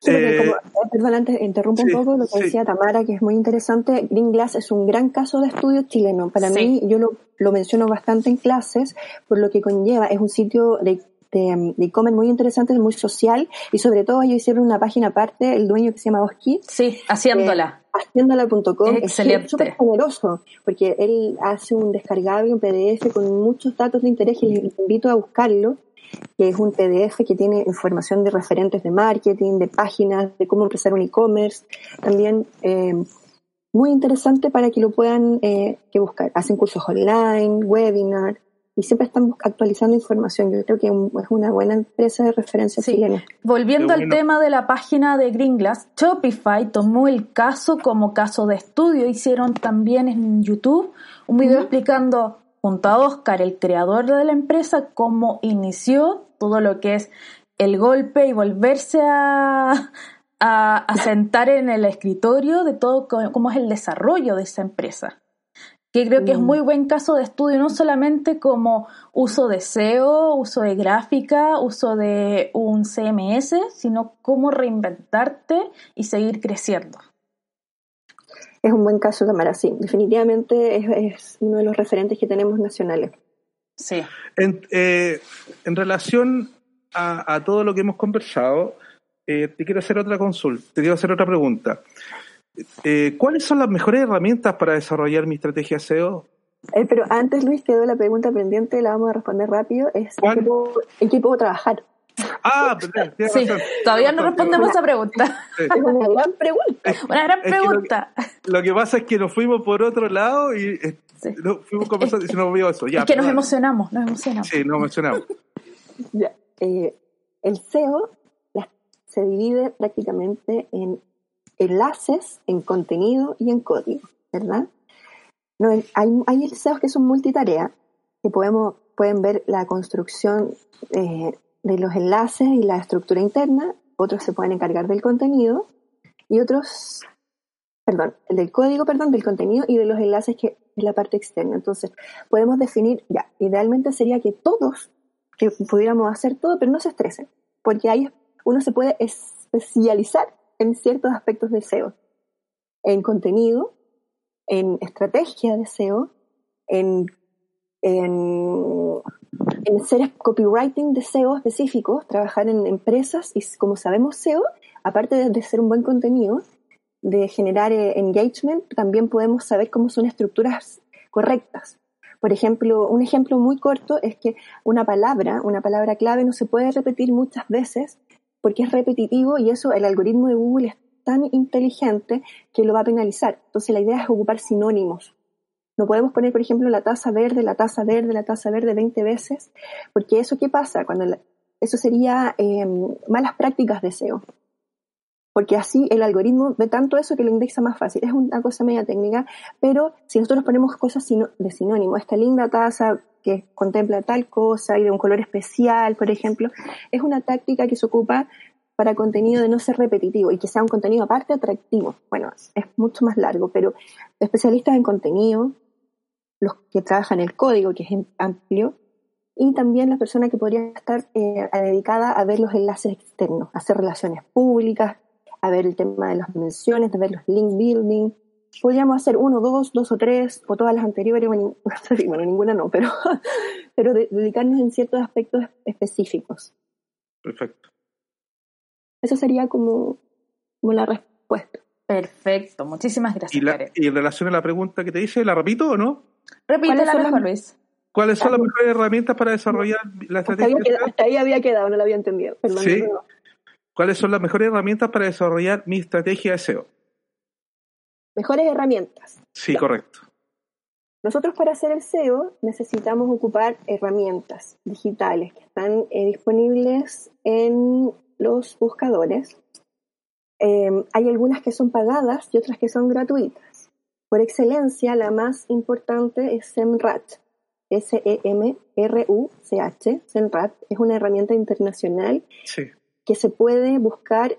Eh, como- eh, perdón, antes interrumpo sí, un poco lo que sí. decía Tamara, que es muy interesante. Green Glass es un gran caso de estudio chileno. Para Sí. mí, yo lo, lo menciono bastante en clases, por lo que conlleva, es un sitio de de um, e-commerce muy interesante, muy social, y sobre todo ellos hicieron una página aparte, el dueño que se llama Oski, Sí, haciéndola. haciéndola.com es Excelente. súper generoso porque él hace un descargable, un PDF con muchos datos de interés y les invito a buscarlo que es un PDF que tiene información de referentes de marketing, de páginas, de cómo empezar un e-commerce, también eh, muy interesante para que lo puedan eh, que buscar. Hacen cursos online, webinar y siempre están actualizando información. Yo creo que es una buena empresa de referencia Sí. chilena. Volviendo Qué al bueno. tema de la página de Gringlass, Shopify tomó el caso como caso de estudio. Hicieron también en YouTube un video Ujú. explicando junto a Oscar, el creador de la empresa, cómo inició todo lo que es el golpe y volverse a, *laughs* a, a sentar en el escritorio de todo cómo es el desarrollo de esa empresa. que creo que es mm. muy buen caso de estudio, no solamente como uso de SEO, uso de gráfica, uso de un CMS, sino cómo reinventarte y seguir creciendo. Es un buen caso, Tamara, sí. Definitivamente es, uno de los referentes que tenemos nacionales. Sí. En, eh, relación a, todo lo que hemos conversado, eh, te quiero hacer otra consulta, te quiero hacer otra pregunta. Eh, ¿Cuáles son las mejores herramientas para desarrollar mi estrategia SEO? Eh, pero antes, Luis, quedó la pregunta pendiente, la vamos a responder rápido. Es ¿en qué, puedo, trabajar? Ah, sí, todavía no respondemos esa pregunta. Es una gran pregunta. Una gran pregunta. lo, que, pasa es que nos fuimos por otro lado y eh, fuimos conversando y se nos vio eso. Ya, es que nos emocionamos, nos emocionamos. Sí, nos emocionamos. ya. el SEO se divide prácticamente en enlaces en contenido y en código, ¿verdad? No, hay, hay SEOs que son multitarea, que podemos, pueden ver la construcción eh, de los enlaces y la estructura interna, otros se pueden encargar del contenido y otros, perdón, del código, perdón, del contenido y de los enlaces que es la parte externa. Entonces, podemos definir, ya, idealmente sería que todos, que pudiéramos hacer todo, pero no se estresen, porque ahí uno se puede especializar en ciertos aspectos de SEO, en contenido, en estrategia de SEO, en, en, en hacer copywriting de SEO específicos, trabajar en empresas y como sabemos SEO, aparte de, ser un buen contenido, de generar eh, engagement, también podemos saber cómo son estructuras correctas. Por ejemplo, un ejemplo muy corto es que una palabra, una palabra clave no se puede repetir muchas veces porque es repetitivo y eso el algoritmo de Google es tan inteligente que lo va a penalizar. Entonces la idea es ocupar sinónimos. No podemos poner, por ejemplo, la taza verde, la taza verde, la taza verde 20 veces, porque eso qué pasa cuando eso sería em, malas prácticas de SEO. Porque así el algoritmo ve tanto eso que lo indexa más fácil. Es una cosa media técnica, pero si nosotros ponemos cosas de sinónimo, esta linda taza que contempla tal cosa y de un color especial, por ejemplo, es una táctica que se ocupa para contenido de no ser repetitivo y que sea un contenido aparte atractivo. Bueno, es mucho más largo, pero especialistas en contenido, los que trabajan el código, que es amplio, y también la persona que podría estar eh, dedicada a ver los enlaces externos, hacer relaciones públicas, a ver el tema de las menciones, de ver los link building, podríamos hacer uno, dos, dos o tres, o todas las anteriores, bueno, *laughs* ninguna no, pero, *laughs* pero dedicarnos en ciertos aspectos específicos. Perfecto. Eso sería como, como la respuesta. Perfecto, muchísimas gracias. ¿Y, en relación a la pregunta que te hice, ¿la repito o no? Repítela mejor, Luis. ¿Cuáles son las mejores herramientas para desarrollar la estrategia? Hasta ahí, había quedado, no lo había entendido. Perdón, ¿Sí? ¿Cuáles son las mejores herramientas para desarrollar mi estrategia de SEO? mejores herramientas. Sí, correcto. Nosotros para hacer el SEO necesitamos ocupar herramientas digitales que están eh, disponibles en los buscadores. Em, hay algunas que son pagadas y otras que son gratuitas. Por excelencia, la más importante es SEMRAT, S-E-M-R-U-C-H. SEMRAT es una herramienta internacional que se puede buscar,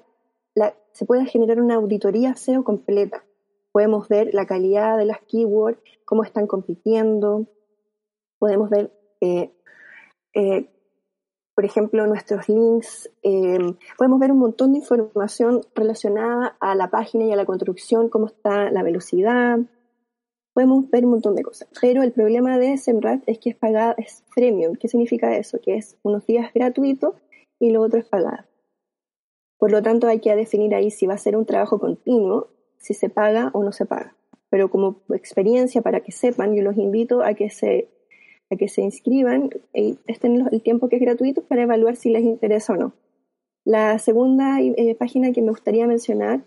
la, se puede generar una auditoría SEO completa Podemos ver la calidad de las keywords, cómo están compitiendo. Podemos ver, eh, eh, por ejemplo, nuestros links. Em, podemos ver un montón de información relacionada a la página y a la construcción, cómo está la velocidad. Podemos ver un montón de cosas. Pero el problema de SEMrush es que es pagada, es premium. ¿Qué significa eso? Que es unos días gratuitos y lo otro es pagado. Por lo tanto, hay que definir ahí si va a ser un trabajo continuo si se paga o no se paga. Pero como experiencia, para que sepan, yo los invito a que se, a que se inscriban y estén el tiempo que es gratuito para evaluar si les interesa o no. La segunda eh, página que me gustaría mencionar,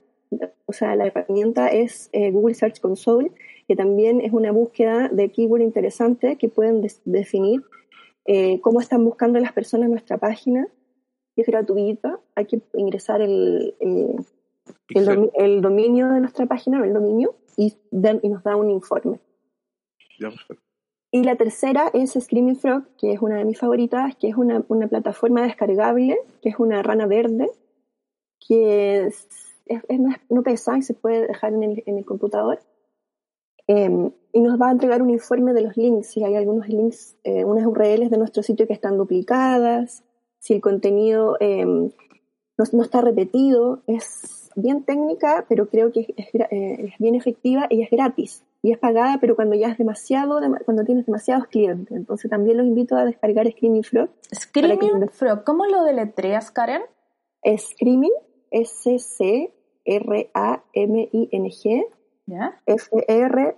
o sea, la herramienta es eh, Google Search Console, que también es una búsqueda de keyword interesante que pueden definir eh, cómo están buscando las personas nuestra página. Es gratuita, hay que ingresar el, el, dominio de nuestra página, el dominio, y, y nos da un informe. Y la tercera es Screaming Frog, que es una de mis favoritas, que es una, plataforma descargable, que es una rana verde, que es, no, pesa y se puede dejar en el, computador. Em, y nos va a entregar un informe de los links, si hay algunos links, eh, unas URLs de nuestro sitio que están duplicadas, si el contenido em, no, está repetido, es bien técnica, pero creo que es, es, bien efectiva y es gratis. Y es pagada, pero cuando ya es demasiado, cuando tienes demasiados clientes. Entonces también los invito a descargar Screaming Frog. Screaming Frog, ¿cómo lo deletreas, Karen? Screaming, S-C-R-A-M-I-N-G, F-R-O-G.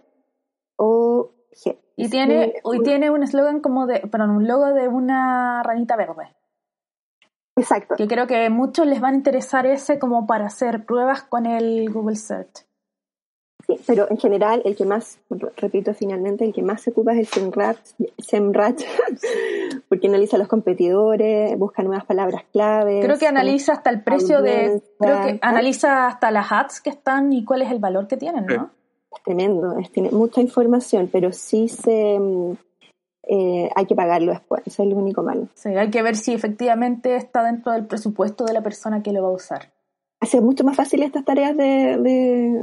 Y tiene, y tiene un eslogan como de, perdón, un logo de una ranita verde. Exacto. Que creo que muchos les van a interesar ese como para hacer pruebas con el Google Search. Sí, pero en general el que más, repito finalmente, el que más se ocupa es el SEMrush, SEMrush *laughs* porque analiza los competidores, busca nuevas palabras claves. Creo que analiza hasta el precio de, creo que analiza hasta las ads que están y cuál es el valor que tienen, ¿no? Es tremendo, tiene mucha información, pero sí se, mm, eh, hay que pagarlo después, eso es lo único malo. Sí, hay que ver si efectivamente está dentro del presupuesto de la persona que lo va a usar hace mucho más fácil estas tareas de,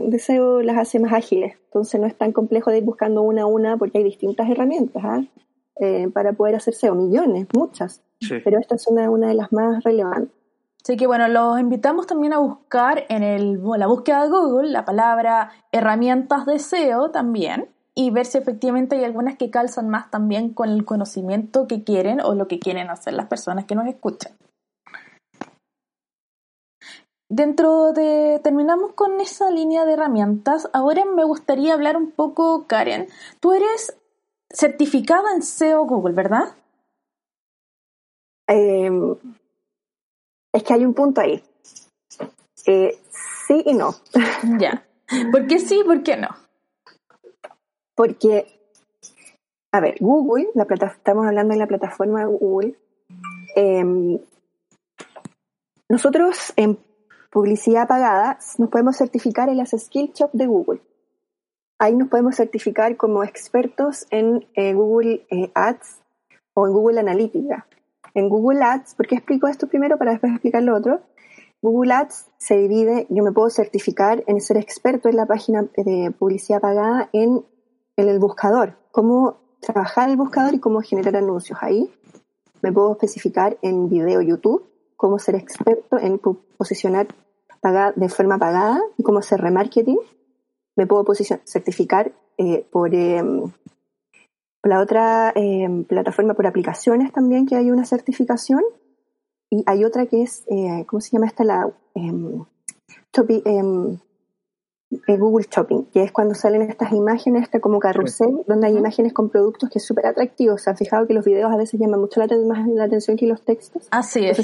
de, SEO, las hace más ágiles. Entonces no es tan complejo de ir buscando una a una porque hay distintas herramientas ¿ah? eh, para poder hacer SEO, millones, muchas. Pero esta es una, una de las más relevantes. Así que bueno, los invitamos también a buscar en el, la búsqueda de Google la palabra herramientas de SEO también y ver si efectivamente hay algunas que calzan más también con el conocimiento que quieren o lo que quieren hacer las personas que nos escuchan. Dentro de, terminamos con esa línea de herramientas. Ahora me gustaría hablar un poco, Karen. Tú eres certificada en SEO Google, ¿verdad? Em, es que hay un punto ahí. Eh, sí y no. *laughs* Ya. ¿Por qué sí y por qué no? Porque, a ver, Google, la estamos hablando de la plataforma Google. Em, nosotros en publicidad pagada, nos podemos certificar en las Skill Shop de Google. Ahí nos podemos certificar como expertos en eh, Google eh, Ads o en Google Analytica. En Google Ads, ¿por qué explico esto primero para después explicar lo otro? Google Ads se divide, yo me puedo certificar en ser experto en la página de publicidad pagada en, en el buscador, cómo trabajar el buscador y cómo generar anuncios ahí. Me puedo especificar en video YouTube, cómo ser experto en posicionar de forma pagada y cómo hacer remarketing. Me puedo certificar eh, por em, la otra em, plataforma por aplicaciones también, que hay una certificación. Y hay otra que es, eh, ¿cómo se llama esta? La em, eh, Google Shopping, que es cuando salen estas imágenes, este como carrusel, donde hay imágenes con productos que es súper atractivo. ¿Se han fijado que los videos a veces llaman mucho la, más la atención que los textos? Así es.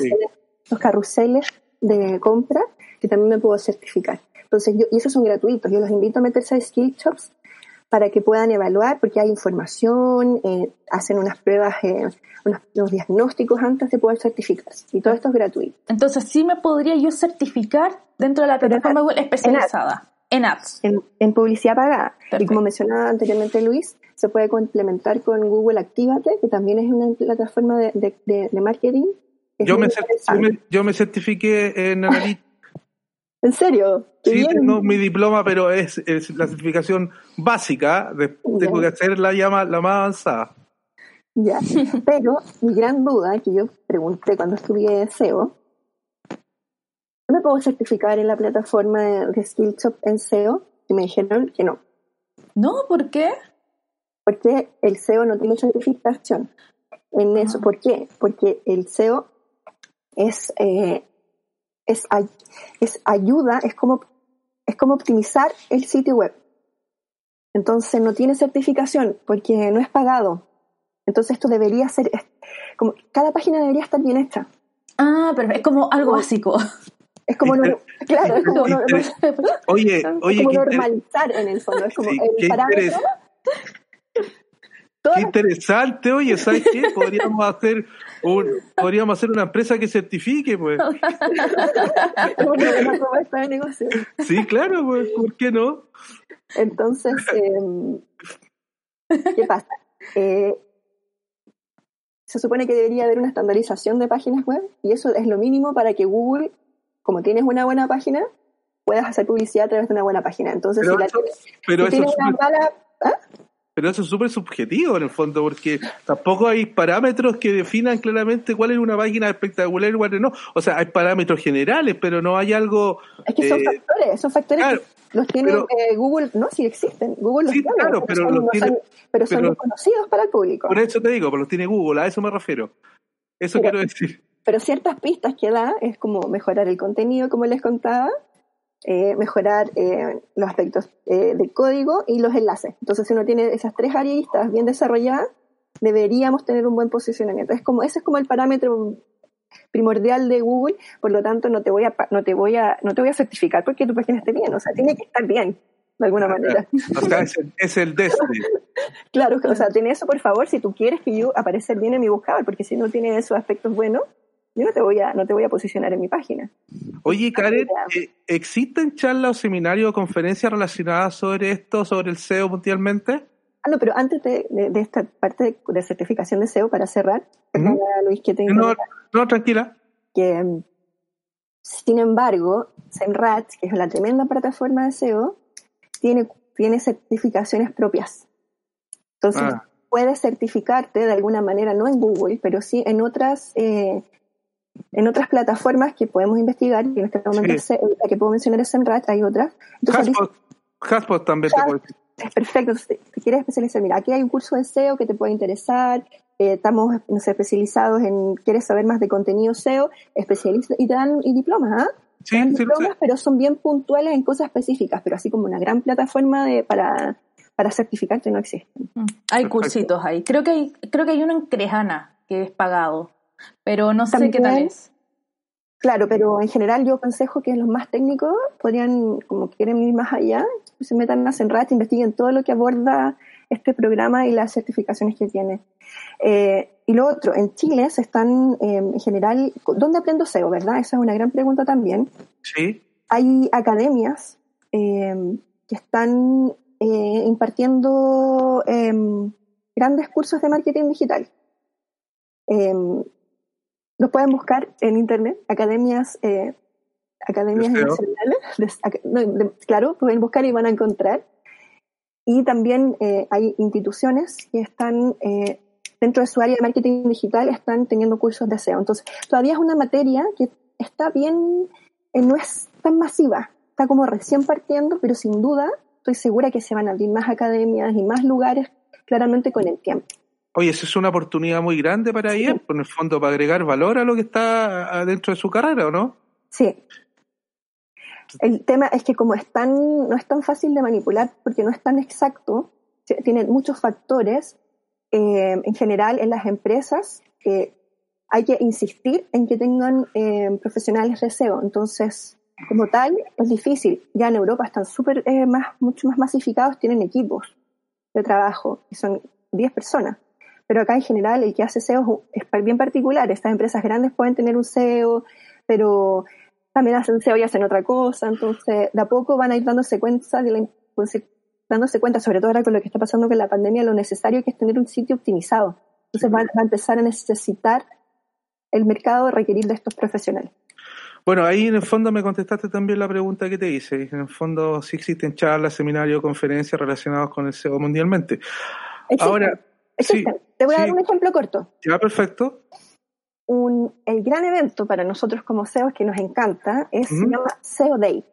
Los carruseles de compra que también me puedo certificar. Entonces, yo, y esos son gratuitos. Yo los invito a meterse a Skill Shops para que puedan evaluar, porque hay información, eh, hacen unas pruebas, eh, unos, diagnósticos antes de poder certificarse. Y todo esto es gratuito. Entonces, sí me podría yo certificar dentro de la plataforma Google especializada. En ads. En, publicidad pagada. Y como mencionaba anteriormente Luis, se puede complementar con Google Actívate, que también es una plataforma de, de, marketing. Yo me, yo me, certifiqué en Analytics ¿En serio? Sí, tengo mi diploma, pero es, la certificación básica. tengo que hacer la, llama, la más avanzada. Ya, *laughs* pero mi gran duda que yo pregunté cuando estudié SEO, ¿no me puedo certificar en la plataforma de, Skillshop en SEO? Y me dijeron que no. No, ¿por qué? Porque el SEO no tiene certificación en eso. Ah. ¿Por qué? Porque el SEO es eh, es, es ayuda, es como, es como optimizar el sitio web. Entonces no tiene certificación porque no es pagado. Entonces esto debería ser, como cada página debería estar bien hecha. Ah, pero es como algo básico. Es como, *laughs* claro, es como, oye, oye, normalizar en el fondo. Es como el parámetro Qué interesante, oye, ¿sabes qué? Podríamos hacer un, podríamos hacer una empresa que certifique, pues. *laughs* sí, claro, pues, ¿por qué no? Entonces, em, ¿qué pasa? Eh, se supone que debería haber una estandarización de páginas web y eso es lo mínimo para que Google, como tienes una buena página, puedas hacer publicidad a través de una buena página. Entonces, si, la, tienes una mala ¿ah? Pero eso es súper subjetivo en el fondo, porque tampoco hay parámetros que definan claramente cuál es una página espectacular y cuál no. O sea, hay parámetros generales, pero no hay algo... Es que son eh, factores, son factores claro, que los tiene pero- eh, Google, no, sí existen, Google los Sí, tiene, claro, pero son, los no tiene- son- pero son pero- desconocidos para el público. Por eso te digo, pues los tiene Google, a eso me refiero. Eso Pero- quiero decir. Pero ciertas pistas que da es como mejorar el contenido, como les contaba, eh, mejorar eh, los aspectos eh, del código y los enlaces. Entonces, si uno tiene esas tres aristas bien desarrolladas, deberíamos tener un buen posicionamiento. Es como, ese es como el parámetro primordial de Google, por lo tanto no te voy a no te voy a no te voy a certificar porque tu página esté bien, o sea, tiene que estar bien de alguna manera. O sea, es el, es el Destiny. *laughs* Claro, o sea, tiene eso por favor si tú quieres que yo aparecer bien en mi buscador, porque si no tiene esos aspectos buenos, yo no te voy a no te voy a posicionar en mi página. Oye, Karen, eh, ¿existen charlas o seminarios o conferencias relacionadas sobre esto, sobre el SEO mundialmente? Ah, no, pero antes de, de- de esta parte de, certificación de SEO, para cerrar, Luis, que te No, no, tranquila. que mm, sin embargo, SEMrush, que es la tremenda plataforma de SEO, tiene, tiene certificaciones propias. Entonces, Ah. puedes certificarte de alguna manera, no en Google, pero sí en otras, eh, en otras plataformas que podemos investigar, y en este momento Sí. se- la que puedo mencionar es SEMrush, hay otras. Entonces, dice- Haspot, Haspot también te puede es perfecto. Entonces, te quieres especializar, mira, aquí hay un curso de SEO que te puede interesar. eh, estamos no sé, especializados en, quieres saber más de contenido SEO, especialistas y te dan y diplomas, ¿ah? Te Sí, sí, lo diplomas, pero son bien puntuales en cosas específicas, pero así como una gran plataforma de, para, para certificarte no existe. Mm, Hay Perfecto. cursitos ahí. Creo que hay, creo que hay uno en Crejana que es pagado, pero no sé qué tal es. Claro, pero en general yo aconsejo que los más técnicos podrían, como quieren ir más allá, se metan a Senrat, investiguen todo lo que aborda este programa y las certificaciones que tiene. Eh, y lo otro, en Chile se están, eh, en general, ¿dónde aprendo SEO, verdad? Esa es una gran pregunta también. Sí. Hay academias eh, que están eh, impartiendo eh, grandes cursos de marketing digital. Los pueden buscar en internet, academias, eh, academias nacionales. de- de- claro, pueden buscar y van a encontrar. Y también eh, hay instituciones que están eh, dentro de su área de marketing digital, están teniendo cursos de SEO. Entonces, todavía es una materia que está bien, no es tan masiva, está como recién partiendo, pero sin duda estoy segura que se van a abrir más academias y más lugares claramente con el tiempo. Oye, esa es una oportunidad muy grande para ella, por el fondo, para agregar valor a lo que está dentro de su carrera, ¿o no? Sí. El tema es que como es tan, no es tan fácil de manipular porque no es tan exacto, tiene muchos factores, eh, en general en las empresas eh, hay que insistir en que tengan eh, profesionales de SEO. Entonces, como tal, es difícil. Ya en Europa están súper eh, más, mucho más masificados, tienen equipos de trabajo, que son 10 personas. Pero acá en general el que hace SEO es bien particular. Estas empresas grandes pueden tener un SEO, pero también hacen SEO y hacen otra cosa. Entonces, de a poco van a ir dándose cuenta de la imp- dándose cuenta, sobre todo ahora con lo que está pasando con la pandemia, lo necesario que es tener un sitio optimizado. Entonces va, va a empezar a necesitar el mercado requerir de estos profesionales. Bueno, ahí en el fondo me contestaste también la pregunta que te hice. En el fondo, sí existen charlas, seminarios, conferencias relacionados con el SEO mundialmente. Ahora, existen. sí, Te voy a dar un ejemplo corto. Ya, perfecto. Un, el gran evento para nosotros como SEOs que nos encanta es, se Ujú. llama SEO Day.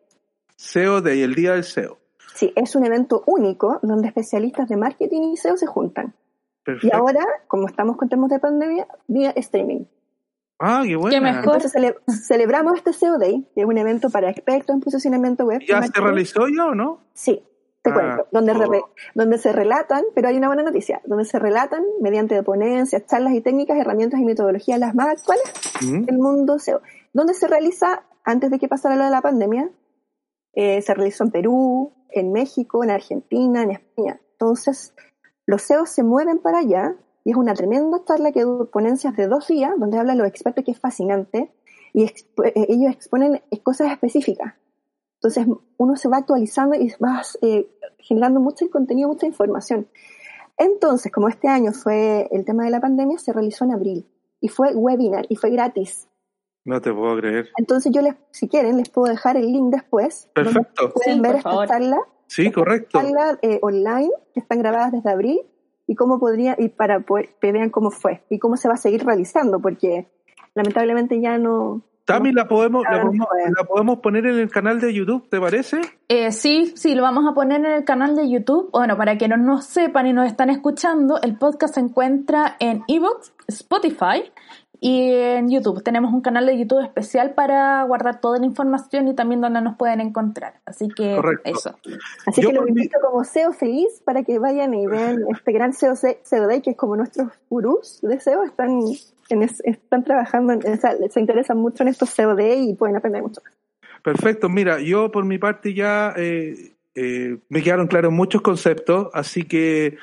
SEO Day, el día del SEO. Sí, es un evento único donde especialistas de marketing y SEO se juntan. Y Perfecto. ahora, como estamos con temas de pandemia, vía streaming. Ah, qué bueno. Qué mejor. Entonces cele- celebramos este SEO Day, que es un evento para expertos en posicionamiento web. y ¿Ya se marketing. realizó ya o no? Sí, te Ah, cuento. Donde, oh. re- donde se relatan, pero hay una buena noticia, donde se relatan mediante ponencias, charlas y técnicas, herramientas y metodologías las más actuales Mm. del mundo SEO. Donde se realiza, antes de que pasara lo de la pandemia, eh, se realizó en Perú, en México, en Argentina, en España. Entonces, los SEOs se mueven para allá y es una tremenda charla que dura ponencias de dos días, donde hablan los expertos, que es fascinante, y exp- eh, ellos exponen cosas específicas. Entonces, uno se va actualizando y vas eh, generando mucho contenido, mucha información. Entonces, como este año fue el tema de la pandemia, se realizó en abril y fue webinar y fue gratis. No te puedo creer. Entonces yo les, si quieren, les puedo dejar el link después. donde Perfecto. Pueden Sí, ver esta favor. charla Sí, correcto. Eh, online que están grabadas desde abril y cómo podría, y para que vean cómo fue y cómo se va a seguir realizando, porque lamentablemente ya no, Tami, ¿la podemos, la podemos, poner en el canal de YouTube, te parece? Eh, sí, sí, lo vamos a poner en el canal de YouTube. Bueno, para que no nos sepan y nos están escuchando, el podcast se encuentra en Evox, Spotify y en YouTube. Tenemos un canal de YouTube especial para guardar toda la información y también donde nos pueden encontrar. Así que eso. Así que los invito como SEO feliz para que vayan y vean este gran SEO, SEO Day, que es como nuestros gurús de SEO. Están están trabajando, se interesan mucho en estos COD y pueden aprender mucho más. Perfecto, mira, yo por mi parte ya eh, eh, me quedaron claros muchos conceptos, así que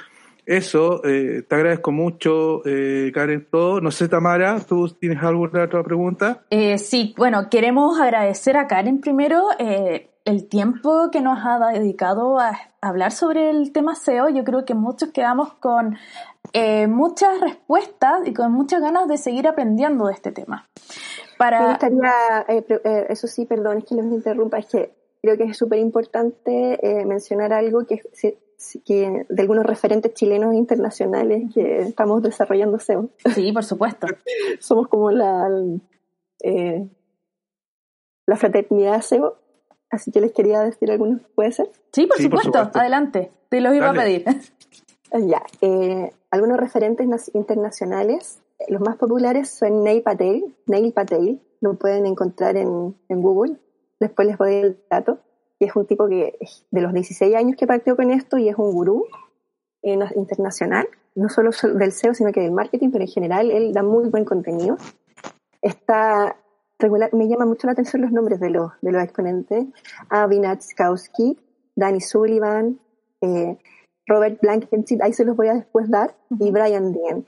eso, eh, te agradezco mucho, Karen, todo. No sé, Tamara, ¿tú tienes alguna otra pregunta? sí, bueno, queremos agradecer a Karen primero el tiempo que nos ha dedicado a hablar sobre el tema SEO. Yo creo que muchos quedamos con eh, muchas respuestas y con muchas ganas de seguir aprendiendo de este tema. Para... Me gustaría, eh, eh, eso sí, perdón, es que les interrumpa, es que creo que es súper importante mencionar algo que, que de algunos referentes chilenos e internacionales que estamos desarrollando SEO. Sí, por supuesto. *laughs* Somos como la, la fraternidad SEO, así que les quería decir algunos, ¿puede ser? Sí, por, supuesto. adelante, te los iba a pedir. *laughs* Ya, eh, algunos referentes internacionales, los más populares son Neil Patel, Neil Patel, lo pueden encontrar en, Google, después les voy el dato, y es un tipo que de los 16 años que partió con esto y es un gurú eh, internacional, no solo del SEO, sino que del marketing, pero en general él da muy buen contenido. Está regular, me llama mucho la atención los nombres de los, de los exponentes, Avinat Skowski, Danny Sullivan, eh, Robert Blankenship, ahí se los voy a después dar, y Brian Dean.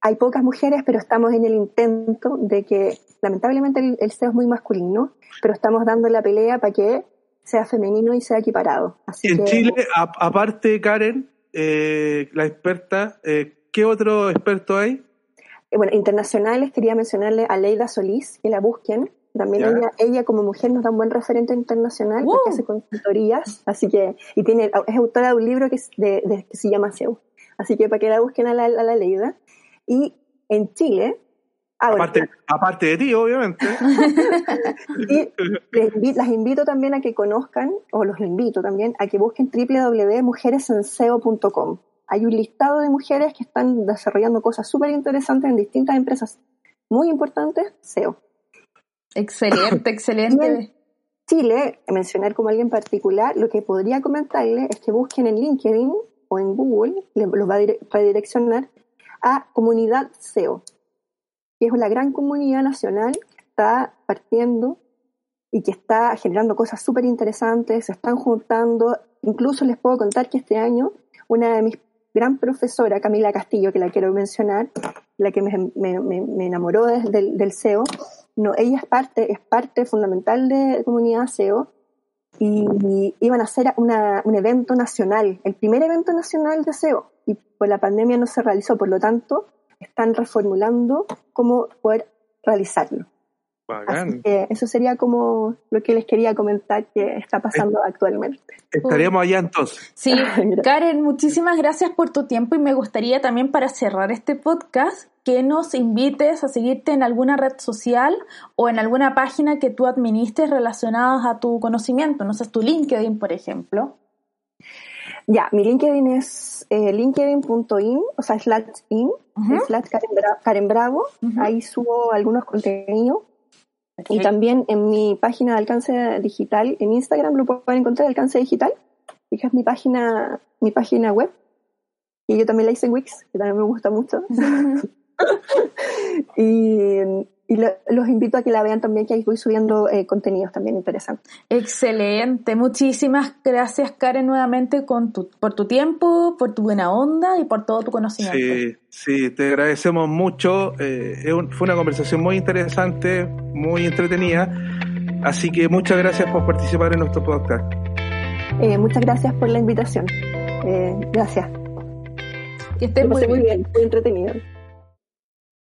Hay pocas mujeres, pero estamos en el intento de que, lamentablemente el, SEO es muy masculino, pero estamos dando la pelea para que sea femenino y sea equiparado. en Chile, aparte Karen, eh, la experta, eh, ¿qué otro experto hay? Eh, bueno, internacionales, quería mencionarle a Leida Solís, que la busquen. También ella, ella como mujer nos da un buen referente internacional porque hace consultorías, así que, y tiene, es autora de un libro que, de, que se llama SEO. Así que para que la busquen a la, a la Leida. Y en Chile, ah, aparte, aparte de ti, obviamente. *laughs* y las invito también a que conozcan, o los invito también, a que busquen www.mujeresenseo.com. Hay un listado de mujeres que están desarrollando cosas súper interesantes en distintas empresas muy importantes, SEO. Excelente, *coughs* excelente. Chile, mencionar como alguien particular, lo que podría comentarle es que busquen en LinkedIn o en Google, los va a redireccionar a Comunidad SEO, que es una gran comunidad nacional que está partiendo y que está generando cosas súper interesantes, se están juntando. Incluso les puedo contar que este año una de mis gran profesora, Camila Castillo, que la quiero mencionar, la que me, enamoró del, del SEO, no, ella es parte, es parte fundamental de comunidad SEO y, iban a hacer un evento nacional, el primer evento nacional de SEO, y por la pandemia no se realizó, por lo tanto, están reformulando cómo poder realizarlo. Así que eso sería como lo que les quería comentar que está pasando actualmente. Estaríamos allá entonces. Sí, *laughs* Karen, muchísimas gracias por tu tiempo y me gustaría también para cerrar este podcast que nos invites a seguirte en alguna red social o en alguna página que tú administres relacionadas a tu conocimiento, no sé, tu LinkedIn, por ejemplo. Ya, mi LinkedIn es eh, linkedin.in, o sea, slash in, slash Karen, Bravo. Ahí subo algunos contenidos y también en mi página de alcance digital, en Instagram lo pueden encontrar, alcance digital, que es mi página, mi página web. Y yo también la hice en Wix, que también me gusta mucho. *laughs* *laughs* y, los invito a que la vean también, que ahí voy subiendo eh, contenidos también interesantes. Excelente. Muchísimas gracias, Karen, nuevamente con tu, por tu tiempo, por tu buena onda y por todo tu conocimiento. Sí, sí, te agradecemos mucho. Eh, fue una conversación muy interesante, muy entretenida. Así que muchas gracias por participar en nuestro podcast. Eh, muchas gracias por la invitación. gracias. Que estés muy, muy bien, muy entretenido.